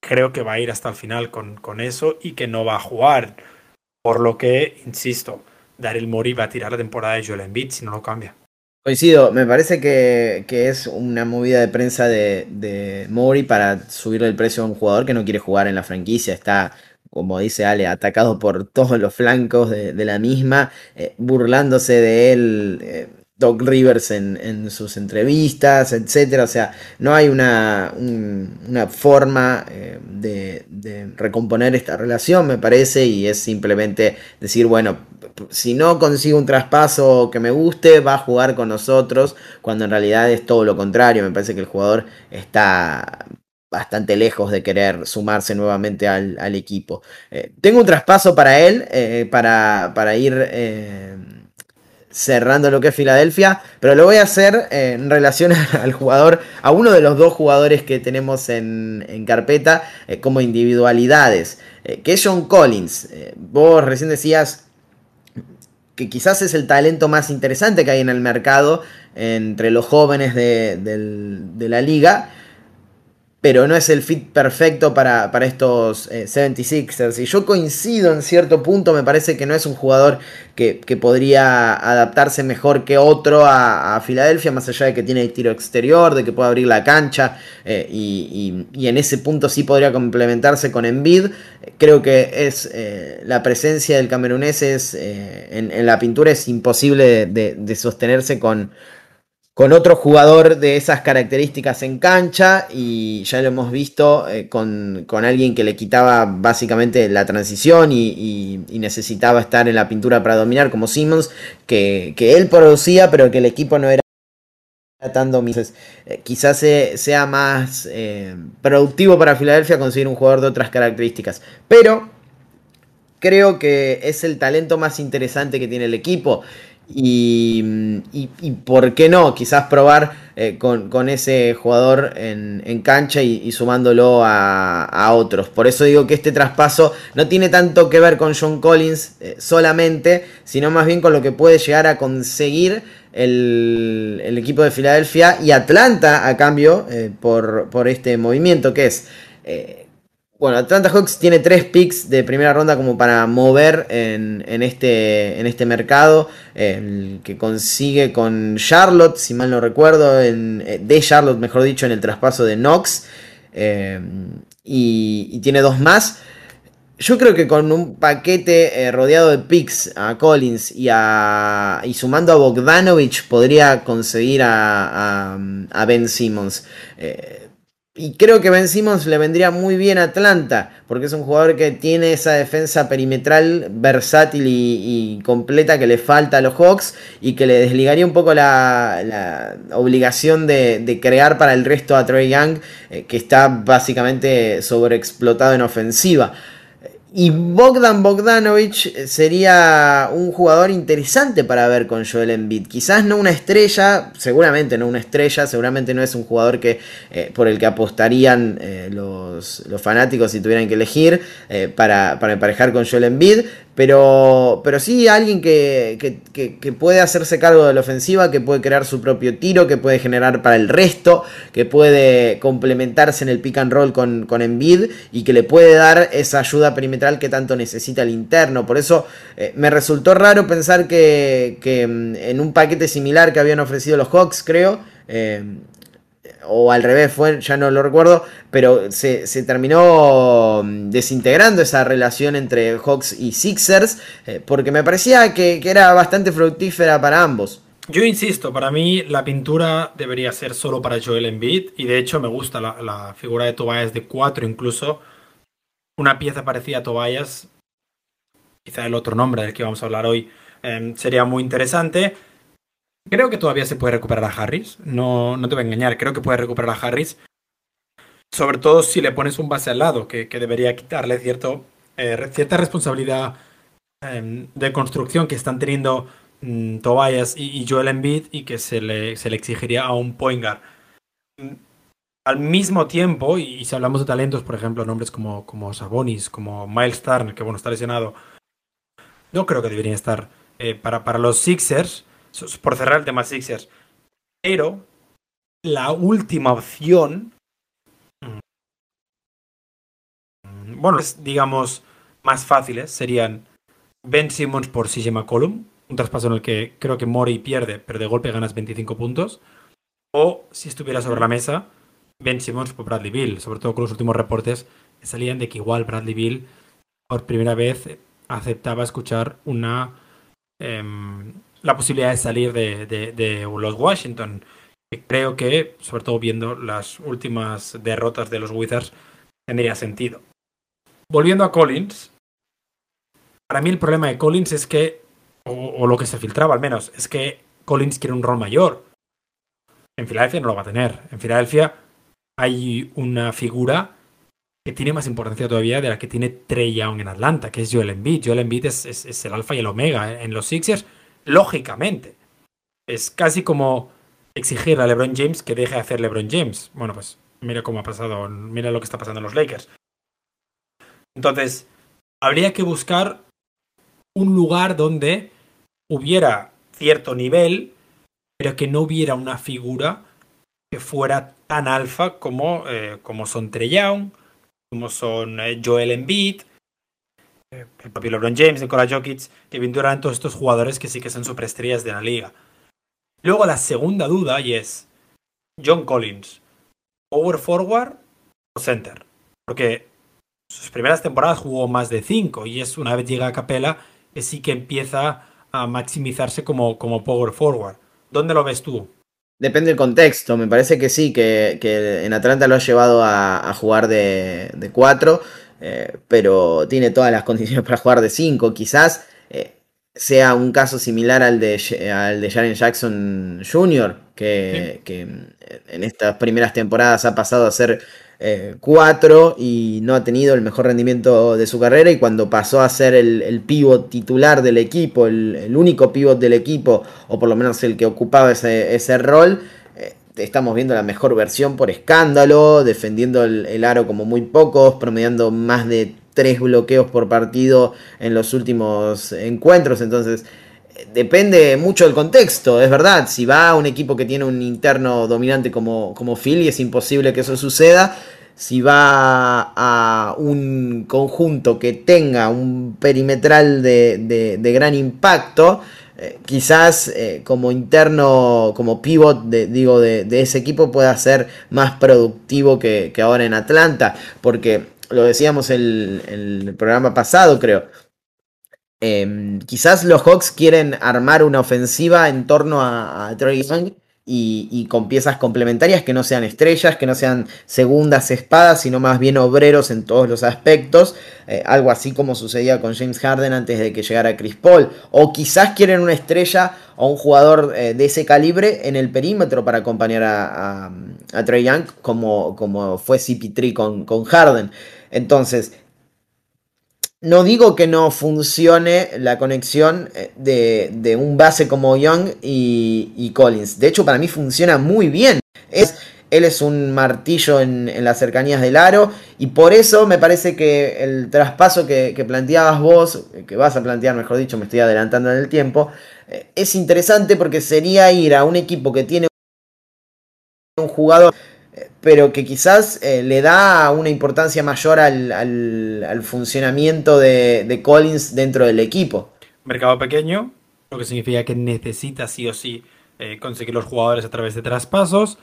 creo que va a ir hasta el final con, con eso y que no va a jugar. Por lo que, insisto, Daryl Mori va a tirar la temporada de Joel Embiid si no lo cambia. Coincido, me parece que, es una movida de prensa de, de Mori para subirle el precio a un jugador que no quiere jugar en la franquicia. Está, como dice Ale, atacado por todos los flancos de, la misma, eh, burlándose de él. Eh, Doc Rivers en, sus entrevistas, etcétera. O sea, no hay una, una forma eh, de, recomponer esta relación, me parece, y es simplemente decir, bueno, si no consigo un traspaso que me guste, va a jugar con nosotros, cuando en realidad es todo lo contrario. Me parece que el jugador está bastante lejos de querer sumarse nuevamente al, equipo. Eh, tengo un traspaso para él, eh, para, para, ir cerrando lo que es Filadelfia, pero lo voy a hacer en relación al jugador, a uno de los dos jugadores que tenemos en, carpeta como individualidades, que es John Collins. vos recién decías que quizás es el talento más interesante que hay en el mercado entre los jóvenes de la liga pero no es el fit perfecto para, estos 76ers. Eh, y yo coincido en cierto punto, me parece que no es un jugador que, podría adaptarse mejor que otro a, Filadelfia, más allá de que tiene el tiro exterior, de que puede abrir la cancha, eh, y, en ese punto sí podría complementarse con Embiid. Creo que es eh, la presencia del camerunés es, en, la pintura es imposible de sostenerse con con otro jugador de esas características en cancha y ya lo hemos visto eh, con, alguien que le quitaba básicamente la transición y, necesitaba estar en la pintura para dominar como Simmons, que, que él producía pero que el equipo no era atando eh, quizás sea más eh, productivo para Filadelfia conseguir un jugador de otras características. Pero creo que es el talento más interesante que tiene el equipo. Y, por qué no, quizás probar eh, con, ese jugador en, cancha y, sumándolo a, otros. Por eso digo que este traspaso no tiene tanto que ver con John Collins solamente, sino más bien con lo que puede llegar a conseguir el, equipo de Filadelfia y Atlanta a cambio eh, por, este movimiento que es... Eh, bueno, Atlanta Hawks tiene tres picks de primera ronda como para mover en, este, en este mercado. Que consigue con Charlotte, si mal no recuerdo, en, eh, de Charlotte, mejor dicho, en el traspaso de Knox. y, tiene dos más. Yo creo que con un paquete eh, rodeado de picks a Collins y, a, y sumando a Bogdanovich podría conseguir a, Ben Simmons. Eh, y creo que Ben Simmons le vendría muy bien a Atlanta, porque es un jugador que tiene esa defensa perimetral versátil y, completa que le falta a los Hawks y que le desligaría un poco la, obligación de, crear para el resto a Trey Young, eh, que está básicamente sobreexplotado en ofensiva. Y Bogdan Bogdanovich sería un jugador interesante para ver con Joel Embiid. Quizás no una estrella, seguramente no una estrella, seguramente no es un jugador que, eh, por el que apostarían eh, los, fanáticos si tuvieran que elegir eh, para, para emparejar con Joel Embiid. Pero, pero sí alguien que, puede hacerse cargo de la ofensiva, que puede crear su propio tiro, que puede generar para el resto, que puede complementarse en el pick and roll con, con Embiid y que le puede dar esa ayuda perimetral que tanto necesita el interno. Por eso eh, me resultó raro pensar que, mm, en un paquete similar que habían ofrecido los Hawks, creo, eh, o al revés, fue, ya no lo recuerdo, pero se, terminó mm, desintegrando esa relación entre Hawks y Sixers, eh, porque me parecía que, era bastante fructífera para ambos. Yo insisto, para mí la pintura debería ser solo para Joel Embiid, y de hecho me gusta la, figura de Tobias de 4 incluso, una pieza parecida a Tobias, quizá el otro nombre del que vamos a hablar hoy, em, sería muy interesante. Creo que todavía se puede recuperar a Harris. No, no te voy a engañar. Creo que puede recuperar a Harris. Sobre todo si le pones un base al lado, que, debería quitarle cierto, eh, cierta responsabilidad em, de construcción que están teniendo mm, Tobias y, Joel Embiid y que se le, se le exigiría a un point guard. Mm, al mismo tiempo, y, si hablamos de talentos, por ejemplo, nombres como, como Sabonis, como Miles Turner, que bueno, está lesionado, no creo que deberían estar eh, para, para los Sixers por cerrar el tema Sixers. Pero la última opción, mm, bueno, digamos, más fáciles serían Ben Simmons por CJ McCollum, un traspaso en el que creo que Mori pierde, pero de golpe ganas 25 puntos. O si estuviera sobre la mesa, Ben Simmons por Bradley Bill, sobre todo con los últimos reportes que salían de que igual Bradley Bill por primera vez aceptaba escuchar una em, la posibilidad de salir de, los Washington. Creo que, sobre todo viendo las últimas derrotas de los Wizards, tendría sentido. Volviendo a Collins, para mí el problema de Collins es que, o, lo que se filtraba al menos, es que Collins quiere un rol mayor. En Filadelfia no lo va a tener. En Filadelfia hay una figura que tiene más importancia todavía de la que tiene Trey Young en Atlanta, que es Joel Embiid. Joel Embiid es, es el alfa y el omega en los Sixers lógicamente. Es casi como exigir a LeBron James que deje de hacer LeBron James. Bueno, pues mira cómo ha pasado, mira lo que está pasando en los Lakers. Entonces, habría que buscar un lugar donde hubiera cierto nivel, pero que no hubiera una figura que fuera tan alfa como, eh, como son Trey Young, como son eh, Joel Embiid, el propio LeBron James, Nikola Jokic, Kevin Durant, todos estos jugadores que sí que son superestrellas de la liga. Luego la segunda duda y es John Collins, power forward o center, porque sus primeras temporadas jugó más de 5 y es una vez llega a Capela que sí que empieza a maximizarse como, como power forward. ¿Dónde lo ves tú? Depende del contexto, me parece que sí, que, en Atlanta lo ha llevado a, jugar de 4. Eh, pero tiene todas las condiciones para jugar de 5. Quizás eh, sea un caso similar al de, al de Jaren Jackson Jr., que, en estas primeras temporadas ha pasado a ser 4 eh, y no ha tenido el mejor rendimiento de su carrera y cuando pasó a ser el, el pivot titular del equipo, el, único pivot del equipo, o por lo menos el que ocupaba ese, rol, eh, estamos viendo la mejor versión por escándalo, defendiendo el, aro como muy pocos, promediando más de 3 bloqueos por partido en los últimos encuentros, entonces depende mucho del contexto, es verdad. Si va a un equipo que tiene un interno dominante como, como Philly, es imposible que eso suceda. Si va a un conjunto que tenga un perimetral de, gran impacto, eh, quizás eh, como interno, como pivot de, digo, de, ese equipo pueda ser más productivo que, ahora en Atlanta, porque lo decíamos el, el programa pasado, creo. Em, quizás los Hawks quieren armar una ofensiva en torno a, Troy Young y, con piezas complementarias que no sean estrellas, que no sean segundas espadas, sino más bien obreros en todos los aspectos. Eh, algo así como sucedía con James Harden antes de que llegara Chris Paul. O quizás quieren una estrella o un jugador eh, de ese calibre en el perímetro para acompañar a, a, Trey Young, como, como fue CP3 con, con Harden. Entonces, no digo que no funcione la conexión eh, de, un base como Young y, Collins. De hecho, para mí funciona muy bien. Es, él es un martillo en, las cercanías del aro. Y por eso me parece que el traspaso que, planteabas vos, que vas a plantear, mejor dicho, me estoy adelantando en el tiempo, eh, es interesante porque sería ir a un equipo que tiene un jugador pero que quizás eh, le da una importancia mayor al, funcionamiento de, Collins dentro del equipo. Mercado pequeño, lo que significa que necesita sí o sí eh, conseguir los jugadores a través de traspasos.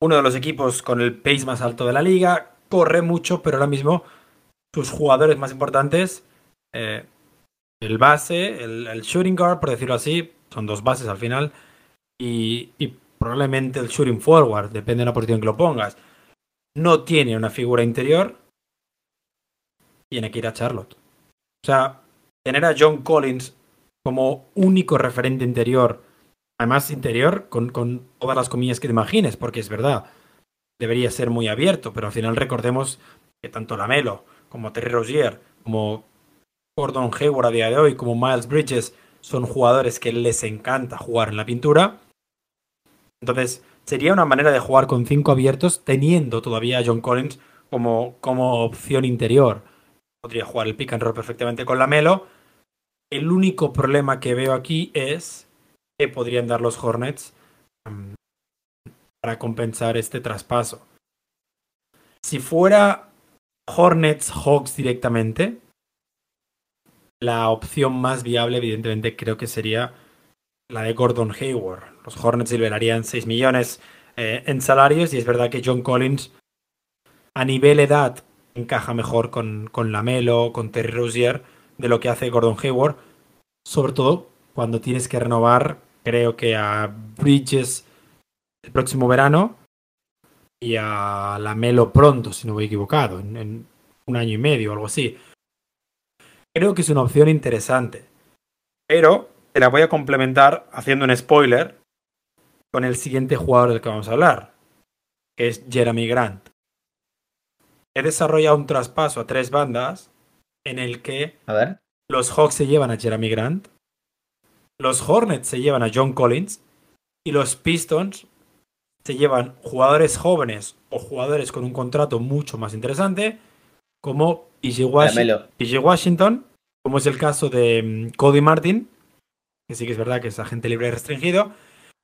Uno de los equipos con el pace más alto de la liga, corre mucho, pero ahora mismo sus jugadores más importantes, eh, el base, el, shooting guard, por decirlo así, son dos bases al final, y probablemente el shooting forward, depende de la posición que lo pongas, no tiene una figura interior, tiene que ir a Charlotte. O sea, tener a John Collins como único referente interior, además interior con, con todas las comillas que te imagines, porque es verdad, debería ser muy abierto, pero al final recordemos que tanto Lamelo como Terry Rozier, como Gordon Hayward a día de hoy, como Miles Bridges, son jugadores que les encanta jugar en la pintura entonces, sería una manera de jugar con cinco abiertos teniendo todavía a John Collins como, como opción interior. Podría jugar el pick and roll perfectamente con la Melo. El único problema que veo aquí es que podrían dar los Hornets um, para compensar este traspaso. Si fuera Hornets Hawks directamente, la opción más viable, evidentemente, creo que sería la de Gordon Hayward. Los Hornets liberarían 6 millones eh, en salarios y es verdad que John Collins a nivel edad encaja mejor con, con Lamelo, con Terry Rozier de lo que hace Gordon Hayward, sobre todo cuando tienes que renovar, creo que a Bridges el próximo verano y a Lamelo pronto, si no voy equivocado, en un año y medio o algo así. Creo que es una opción interesante. Pero te la voy a complementar haciendo un spoiler con el siguiente jugador del que vamos a hablar, que es Jeremy Grant. He desarrollado un traspaso a tres bandas en el que los Hawks se llevan a Jeremy Grant, los Hornets se llevan a John Collins y los Pistons se llevan jugadores jóvenes o jugadores con un contrato mucho más interesante como PG Washington, como es el caso de mm, Cody Martin que sí que es verdad que es agente libre restringido.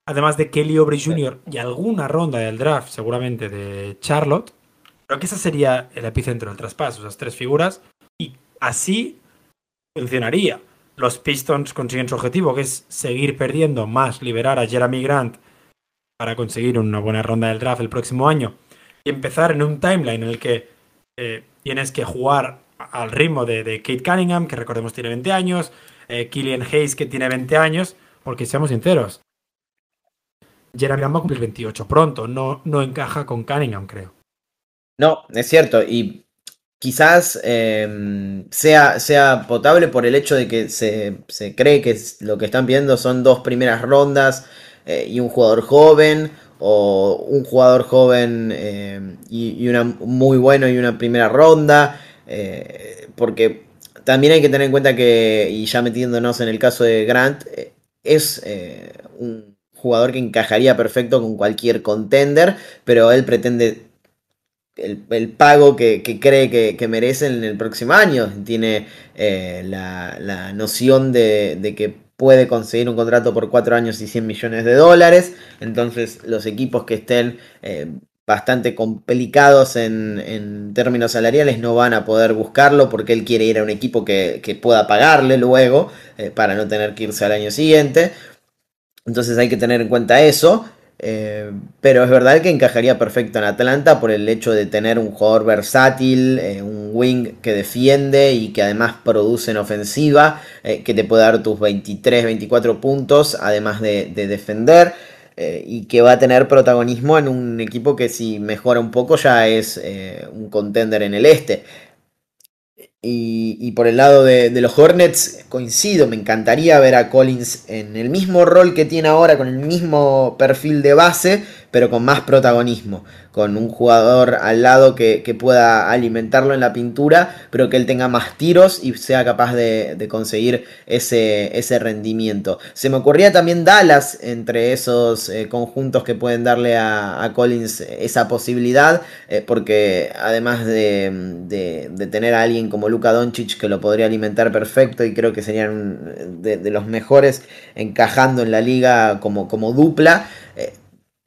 Además de Kelly Oubre Jr. y alguna ronda del draft, seguramente de Charlotte. Creo que ese sería el epicentro del traspaso, esas tres figuras. Y así funcionaría. Los Pistons consiguen su objetivo, que es seguir perdiendo, más liberar a Jeremy Grant para conseguir una buena ronda del draft el próximo año. Y empezar en un timeline en el que eh, tienes que jugar al ritmo de, de Kate Cunningham, que recordemos tiene 20 años, eh, Killian Hayes, que tiene 20 años, porque seamos sinceros, Jeremy Grant va a cumplir 28 pronto, no, no encaja con Cunningham, creo. No, es cierto, y quizás em, sea, sea potable por el hecho de que se, cree que lo que están pidiendo son dos primeras rondas eh, y un jugador joven, o un jugador joven eh, y, una muy bueno y una primera ronda, porque también hay que tener en cuenta que, y ya metiéndonos en el caso de Grant, es un jugador que encajaría perfecto con cualquier contender, pero él pretende el, pago que, cree que, merece en el próximo año. Tiene eh, la, noción de, que puede conseguir un contrato por 4 años y 100 millones de dólares. Entonces los equipos que estén eh, bastante complicados en, términos salariales no van a poder buscarlo porque él quiere ir a un equipo que, pueda pagarle luego eh, para no tener que irse al año siguiente. Entonces hay que tener en cuenta eso. Eh, pero es verdad que encajaría perfecto en Atlanta por el hecho de tener un jugador versátil, eh, un wing que defiende y que además produce en ofensiva, eh, que te puede dar tus 23, 24 puntos, además de, defender. y que va a tener protagonismo en un equipo que si mejora un poco ya es un contender en el este. Y, por el lado de, los Hornets, coincido, me encantaría ver a Collins en el mismo rol que tiene ahora, con el mismo perfil de base, pero con más protagonismo con un jugador al lado que, pueda alimentarlo en la pintura, pero que él tenga más tiros y sea capaz de, conseguir ese, ese, rendimiento. Se me ocurría también Dallas entre esos eh, conjuntos que pueden darle a, Collins esa posibilidad, eh, porque además de, tener a alguien como Luka Doncic que lo podría alimentar perfecto y creo que serían de, los mejores encajando en la liga como, como dupla, eh,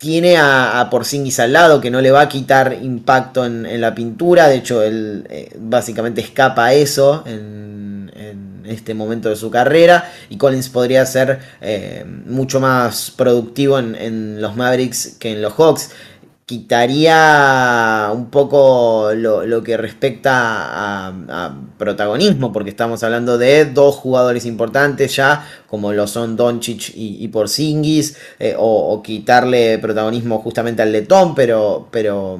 tiene a, a Porzingis al lado que no le va a quitar impacto en, la pintura. De hecho, él eh, básicamente escapa a eso en, este momento de su carrera. Y Collins podría ser eh, mucho más productivo en, en, los Mavericks que en los Hawks quitaría un poco lo, que respecta a, protagonismo, porque estamos hablando de dos jugadores importantes ya, como lo son Doncic y, y Porzingis, eh, o, o, quitarle protagonismo justamente al Letón, pero, pero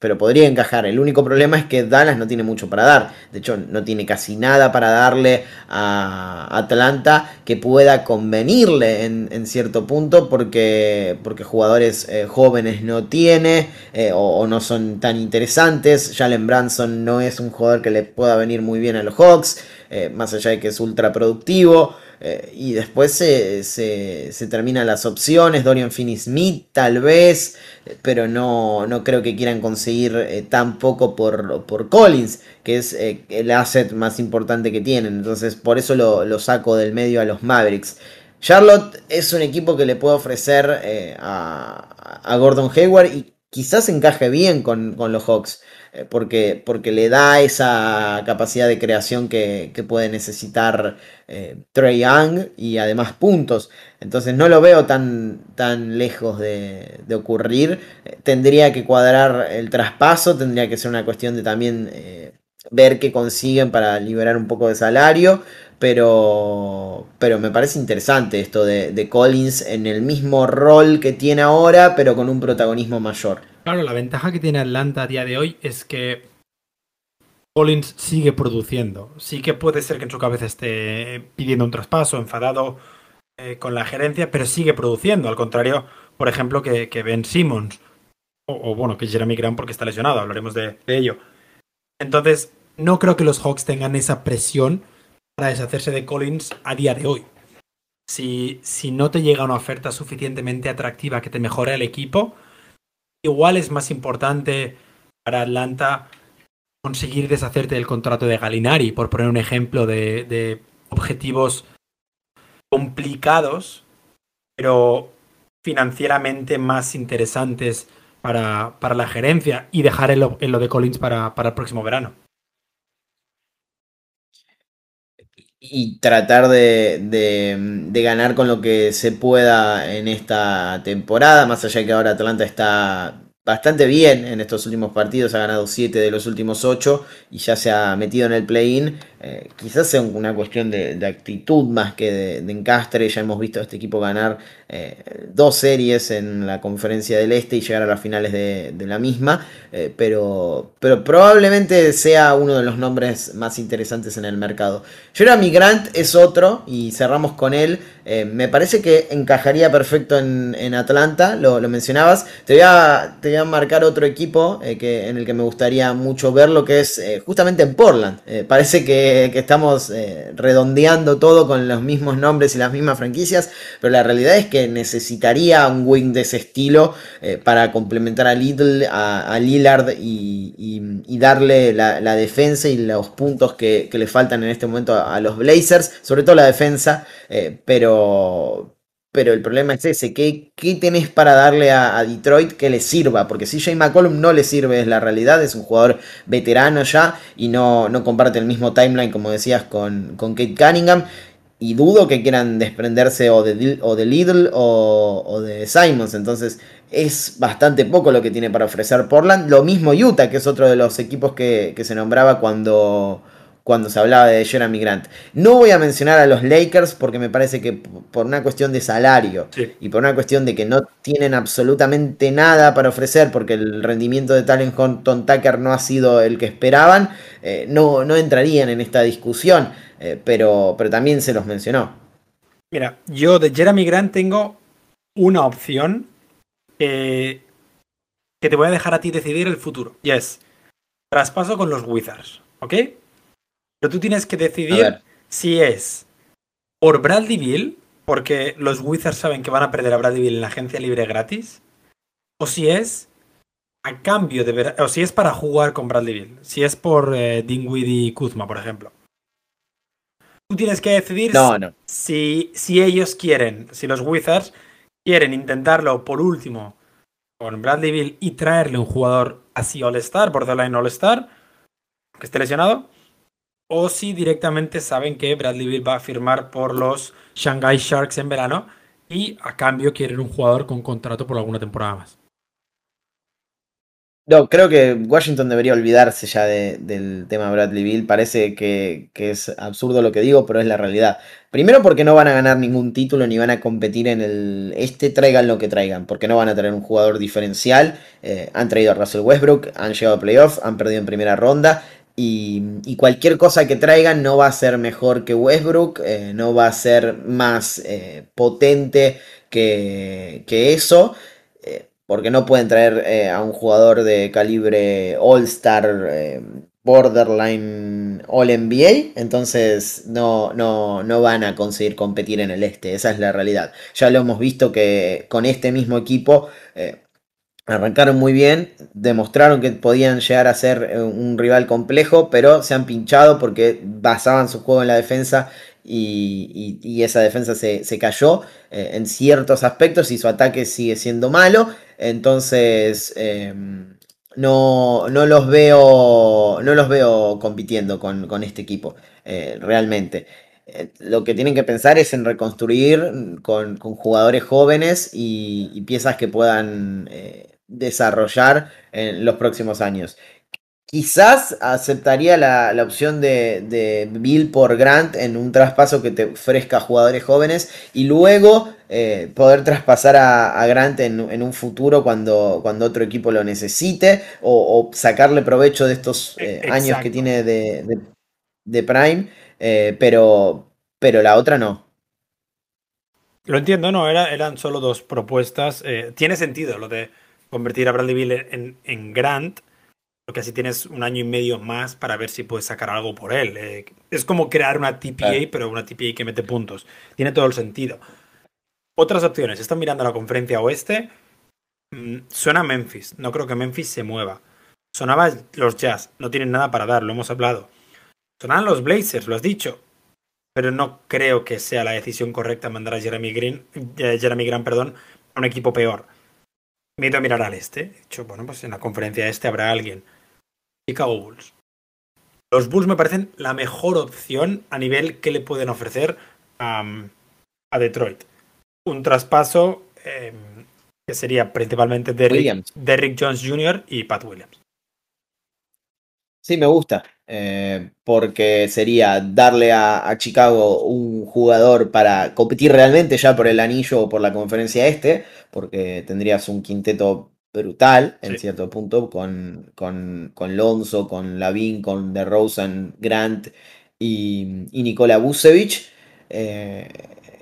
pero podría encajar. El único problema es que Dallas no tiene mucho para dar. De hecho, no tiene casi nada para darle a Atlanta que pueda convenirle en, cierto punto porque, porque jugadores eh, jóvenes no tiene eh, o, no son tan interesantes. Jalen Branson no es un jugador que le pueda venir muy bien a los Hawks, eh, más allá de que es ultra productivo. Eh, y después se, se, terminan las opciones. Dorian Finney-Smith, tal vez. Pero no, no, creo que quieran conseguir eh, tan poco por, por Collins, que es eh, el asset más importante que tienen. Entonces, por eso lo, saco del medio a los Mavericks. Charlotte es un equipo que le puede ofrecer a, a, Gordon Hayward y quizás encaje bien con, con los Hawks. Eh, porque, porque le da esa capacidad de creación que, puede necesitar eh, Trey Young y además puntos. Entonces no lo veo tan, tan lejos de, ocurrir. Eh, tendría que cuadrar el traspaso, tendría que ser una cuestión de también ver qué consiguen para liberar un poco de salario. Pero, pero me parece interesante esto de, de Collins en el mismo rol que tiene ahora, pero con un protagonismo mayor. Claro, la ventaja que tiene Atlanta a día de hoy es que Collins sigue produciendo. Sí que puede ser que en su cabeza esté pidiendo un traspaso, enfadado eh, con la gerencia, pero sigue produciendo. Al contrario, por ejemplo, que, Ben Simmons. O, bueno, que Jeremy Grant porque está lesionado, hablaremos de, ello. Entonces, no creo que los Hawks tengan esa presión para deshacerse de Collins a día de hoy. Si, si no te llega una oferta suficientemente atractiva que te mejore el equipo, igual es más importante para Atlanta conseguir deshacerte del contrato de Galinari, por poner un ejemplo de, objetivos complicados, pero financieramente más interesantes para, la gerencia y dejar en lo, de Collins para, el próximo verano. Y tratar de, de, ganar con lo que se pueda en esta temporada, más allá de que ahora Atlanta está bastante bien en estos últimos partidos, ha ganado 7 de los últimos 8 y ya se ha metido en el play-in, eh, quizás sea una cuestión de, actitud más que de, encastre. Ya hemos visto a este equipo ganar eh, dos series en la conferencia del Este y llegar a las finales de, la misma. Eh, pero, pero probablemente sea uno de los nombres más interesantes en el mercado. Jeremy Grant es otro y cerramos con él. me parece que encajaría perfecto en, Atlanta, lo, mencionabas. Te voy, a, te voy a marcar otro equipo que, en el que me gustaría mucho verlo, que es justamente en Portland. parece que que, estamos eh, redondeando todo con los mismos nombres y las mismas franquicias, pero la realidad es que necesitaría un wing de ese estilo eh, para complementar a Little, a, Lillard y, darle la, defensa y los puntos que, le faltan en este momento a, los Blazers, sobre todo la defensa, eh, pero, pero el problema es ese, ¿qué, qué tenés para darle a, Detroit que le sirva? Porque si Jay McCollum no le sirve, es la realidad, es un jugador veterano ya y no, no comparte el mismo timeline, como decías, con, con Kate Cunningham. Y dudo que quieran desprenderse o de, o de Lidl o, de Simons. Entonces es bastante poco lo que tiene para ofrecer Portland. Lo mismo Utah, que es otro de los equipos que, que se nombraba cuando cuando se hablaba de Jeremy Grant. No voy a mencionar a los Lakers porque me parece que por una cuestión de salario y por una cuestión de que no tienen absolutamente nada para ofrecer porque el rendimiento de Talent Horton Tucker no ha sido el que esperaban, eh, no, no entrarían en esta discusión, eh, pero, pero también se los mencionó. Mira, yo de Jeremy Grant tengo una opción que te voy a dejar a ti decidir el futuro. Y es traspaso con los Wizards, ¿ok? Pero tú tienes que decidir si es por Bradley Bill, porque los Wizards saben que van a perder a Bradley Bill en la agencia libre gratis, o si es a cambio de ver, o si es para jugar con Bradley Bill, si es por eh, Dinwiddie y Kuzma, por ejemplo. Tú tienes que decidir Si, si ellos quieren, si los Wizards quieren intentarlo por último con Bradley Bill y traerle un jugador así All-Star, por line All-Star, que esté lesionado, o si directamente saben que Bradley Bill va a firmar por los Shanghai Sharks en verano y a cambio quieren un jugador con contrato por alguna temporada más. No, creo que Washington debería olvidarse ya del tema Bradley Bill. Parece que, es absurdo lo que digo, pero es la realidad. Primero porque no van a ganar ningún título ni van a competir en el este, traigan lo que traigan, porque no van a tener un jugador diferencial. Eh, han traído a Russell Westbrook, han llegado a playoffs, han perdido en primera ronda y, cualquier cosa que traigan no va a ser mejor que Westbrook, eh, no va a ser más eh, potente que, eso, eh, porque no pueden traer a un jugador de calibre All-Star, borderline All-NBA, entonces no, no, no van a conseguir competir en el este, esa es la realidad. Ya lo hemos visto que con este mismo equipo Arrancaron muy bien, demostraron que podían llegar a ser eh, un rival complejo, pero se han pinchado porque basaban su juego en la defensa y, esa defensa se, cayó eh, en ciertos aspectos y su ataque sigue siendo malo. Entonces em, no, los veo, no los veo compitiendo con, este equipo eh, realmente lo que tienen que pensar es en reconstruir con, jugadores jóvenes y, piezas que puedan desarrollar en los próximos años. Quizás aceptaría la, opción de, Bill por Grant en un traspaso que te ofrezca jugadores jóvenes y luego eh, poder traspasar a, Grant en, un futuro cuando, cuando otro equipo lo necesite o, sacarle provecho de estos eh, años que tiene de, Prime, eh, pero, pero la otra no. Lo entiendo, no, Era, eran solo dos propuestas. tiene sentido lo de convertir a Bradley Bill en, Grant, porque así tienes un año y medio más para ver si puedes sacar algo por él. Eh, es como crear una TPA, pero una TPA que mete puntos. Tiene todo el sentido. Otras opciones. Están mirando la conferencia oeste. Mm, suena Memphis. No creo que Memphis se mueva. Sonaba los Jazz. No tienen nada para dar, lo hemos hablado. Sonaban los Blazers, lo has dicho. Pero no creo que sea la decisión correcta mandar a Jeremy Green, eh, Jeremy Grant perdón, a un equipo peor. Me he ido a mirar al este. He dicho, bueno, pues en la conferencia este habrá alguien. Chicago Bulls. Los Bulls me parecen la mejor opción a nivel que le pueden ofrecer a, Detroit. Un traspaso em, que sería principalmente Derrick, Derrick, Jones Jr. y Pat Williams. Sí, me gusta, eh, porque sería darle a, Chicago un jugador para competir realmente ya por el anillo o por la conferencia este, porque tendrías un quinteto brutal en cierto punto con, con, con Lonzo, con Lavin, con DeRozan, Grant y, y Nikola Vucevic. Eh,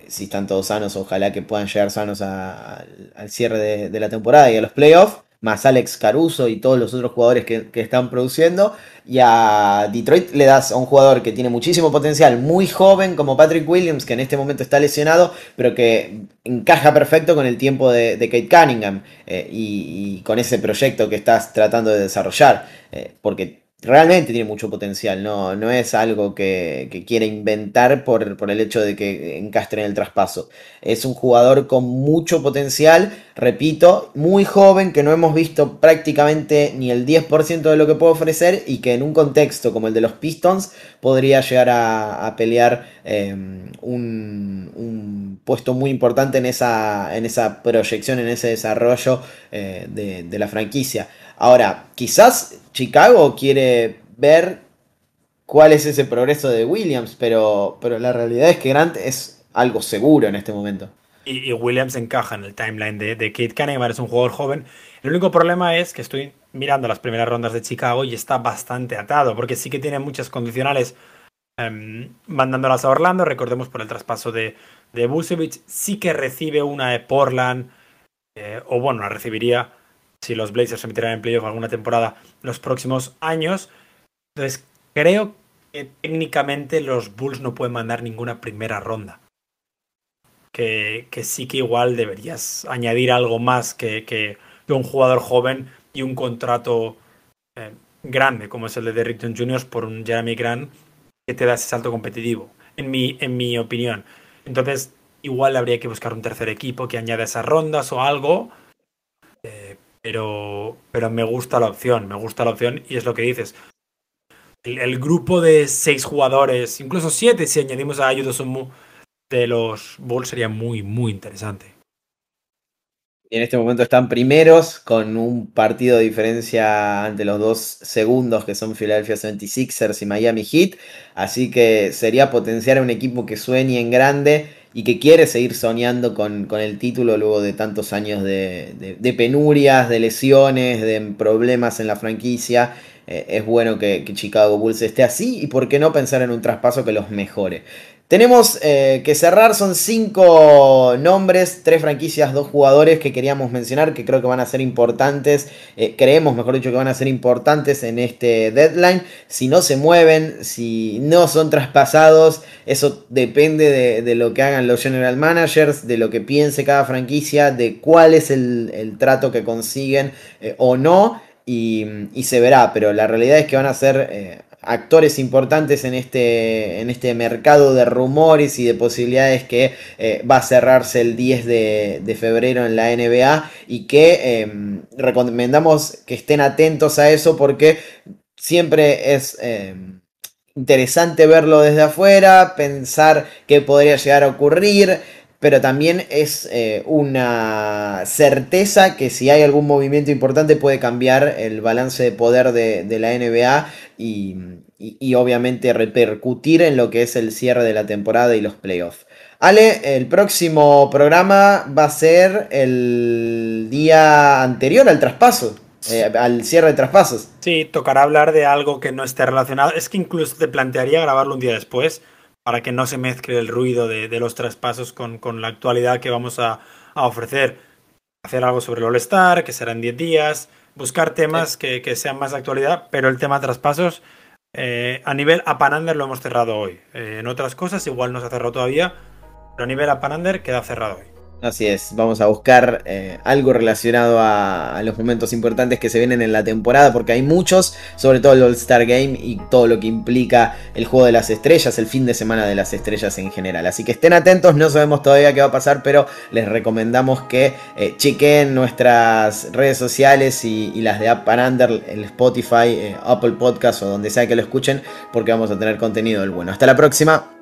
si están todos sanos, ojalá que puedan llegar sanos al cierre de, de la temporada y a los playoffs más Alex Caruso y todos los otros jugadores que, están produciendo. Y a Detroit le das a un jugador que tiene muchísimo potencial, muy joven como Patrick Williams, que en este momento está lesionado, pero que encaja perfecto con el tiempo de, Kate Cunningham eh, y, con ese proyecto que estás tratando de desarrollar. Eh, porque realmente tiene mucho potencial, no, no es algo que, que quiere inventar por, el hecho de que encastre en el traspaso. Es un jugador con mucho potencial, repito, muy joven, que no hemos visto prácticamente ni el 10% de lo que puede ofrecer y que en un contexto como el de los Pistons podría llegar a, pelear em, un, puesto muy importante en esa, en esa proyección, en ese desarrollo eh, de la franquicia. Ahora, quizás Chicago quiere ver cuál es ese progreso de Williams, pero, pero la realidad es que Grant es algo seguro en este momento. Y, Williams encaja en el timeline de, de Kate Cunningham, es un jugador joven. El único problema es que estoy mirando las primeras rondas de Chicago y está bastante atado, porque sí que tiene muchas condicionales em, mandándolas a Orlando. Recordemos por el traspaso de, de Busevich, sí que recibe una de Portland, eh, o bueno, la recibiría si los Blazers se metieran en playoff alguna temporada los próximos años. Entonces, creo que técnicamente los Bulls no pueden mandar ninguna primera ronda. Que, sí que igual deberías añadir algo más que, que, un jugador joven y un contrato eh, grande, como es el de Derrick Jones Jr. por un Jeremy Grant, que te da ese salto competitivo, en mi, en mi opinión. Entonces, igual habría que buscar un tercer equipo que añada esas rondas o algo. Pero, pero me gusta la opción, me gusta la opción y es lo que dices. El, grupo de seis jugadores, incluso siete si añadimos a Ayudosumu de los Bulls sería muy, muy interesante. En este momento están primeros con un partido de diferencia ante los dos segundos que son Philadelphia 76ers y Miami Heat. Así que sería potenciar a un equipo que sueñe en grande y que quiere seguir soñando con, el título luego de tantos años de, penurias, de lesiones, de problemas en la franquicia. Eh, es bueno que, que, Chicago Bulls esté así y por qué no pensar en un traspaso que los mejore. Tenemos eh, que cerrar, son cinco nombres, tres franquicias, dos jugadores que queríamos mencionar, que creo que van a ser importantes, eh, creemos, mejor dicho, que van a ser importantes en este deadline. Si no se mueven, si no son traspasados, eso depende de, lo que hagan los general managers, de lo que piense cada franquicia, de cuál es el, trato que consiguen eh, o no. Y, y, se verá, pero la realidad es que van a ser actores importantes en este, en este mercado de rumores y de posibilidades que eh, va a cerrarse el 10 de, febrero en la NBA y que em, recomendamos que estén atentos a eso porque siempre es em, interesante verlo desde afuera, pensar qué podría llegar a ocurrir pero también es eh, una certeza que si hay algún movimiento importante puede cambiar el balance de poder de, la NBA y, obviamente repercutir en lo que es el cierre de la temporada y los playoffs. Ale, el próximo programa va a ser el día anterior al traspaso. Eh, al cierre de traspasos. Sí, tocará hablar de algo que no esté relacionado. Es que incluso te plantearía grabarlo un día después, para que no se mezcle el ruido de, los traspasos con, la actualidad que vamos a, ofrecer. Hacer algo sobre el All-Star, que será en 10 días, buscar temas que, sean más de actualidad, pero el tema traspasos eh, a nivel Apanander lo hemos cerrado hoy. Eh, en otras cosas igual no se ha cerrado todavía, pero a nivel Apanander queda cerrado hoy. Así es, vamos a buscar eh, algo relacionado a, los momentos importantes que se vienen en la temporada, porque hay muchos, sobre todo el All-Star Game y todo lo que implica el juego de las estrellas, el fin de semana de las estrellas en general. Así que estén atentos, no sabemos todavía qué va a pasar, pero les recomendamos que eh, chequen nuestras redes sociales y, las de and Under, el Spotify, eh, Apple Podcast o donde sea que lo escuchen, porque vamos a tener contenido del bueno. Hasta la próxima.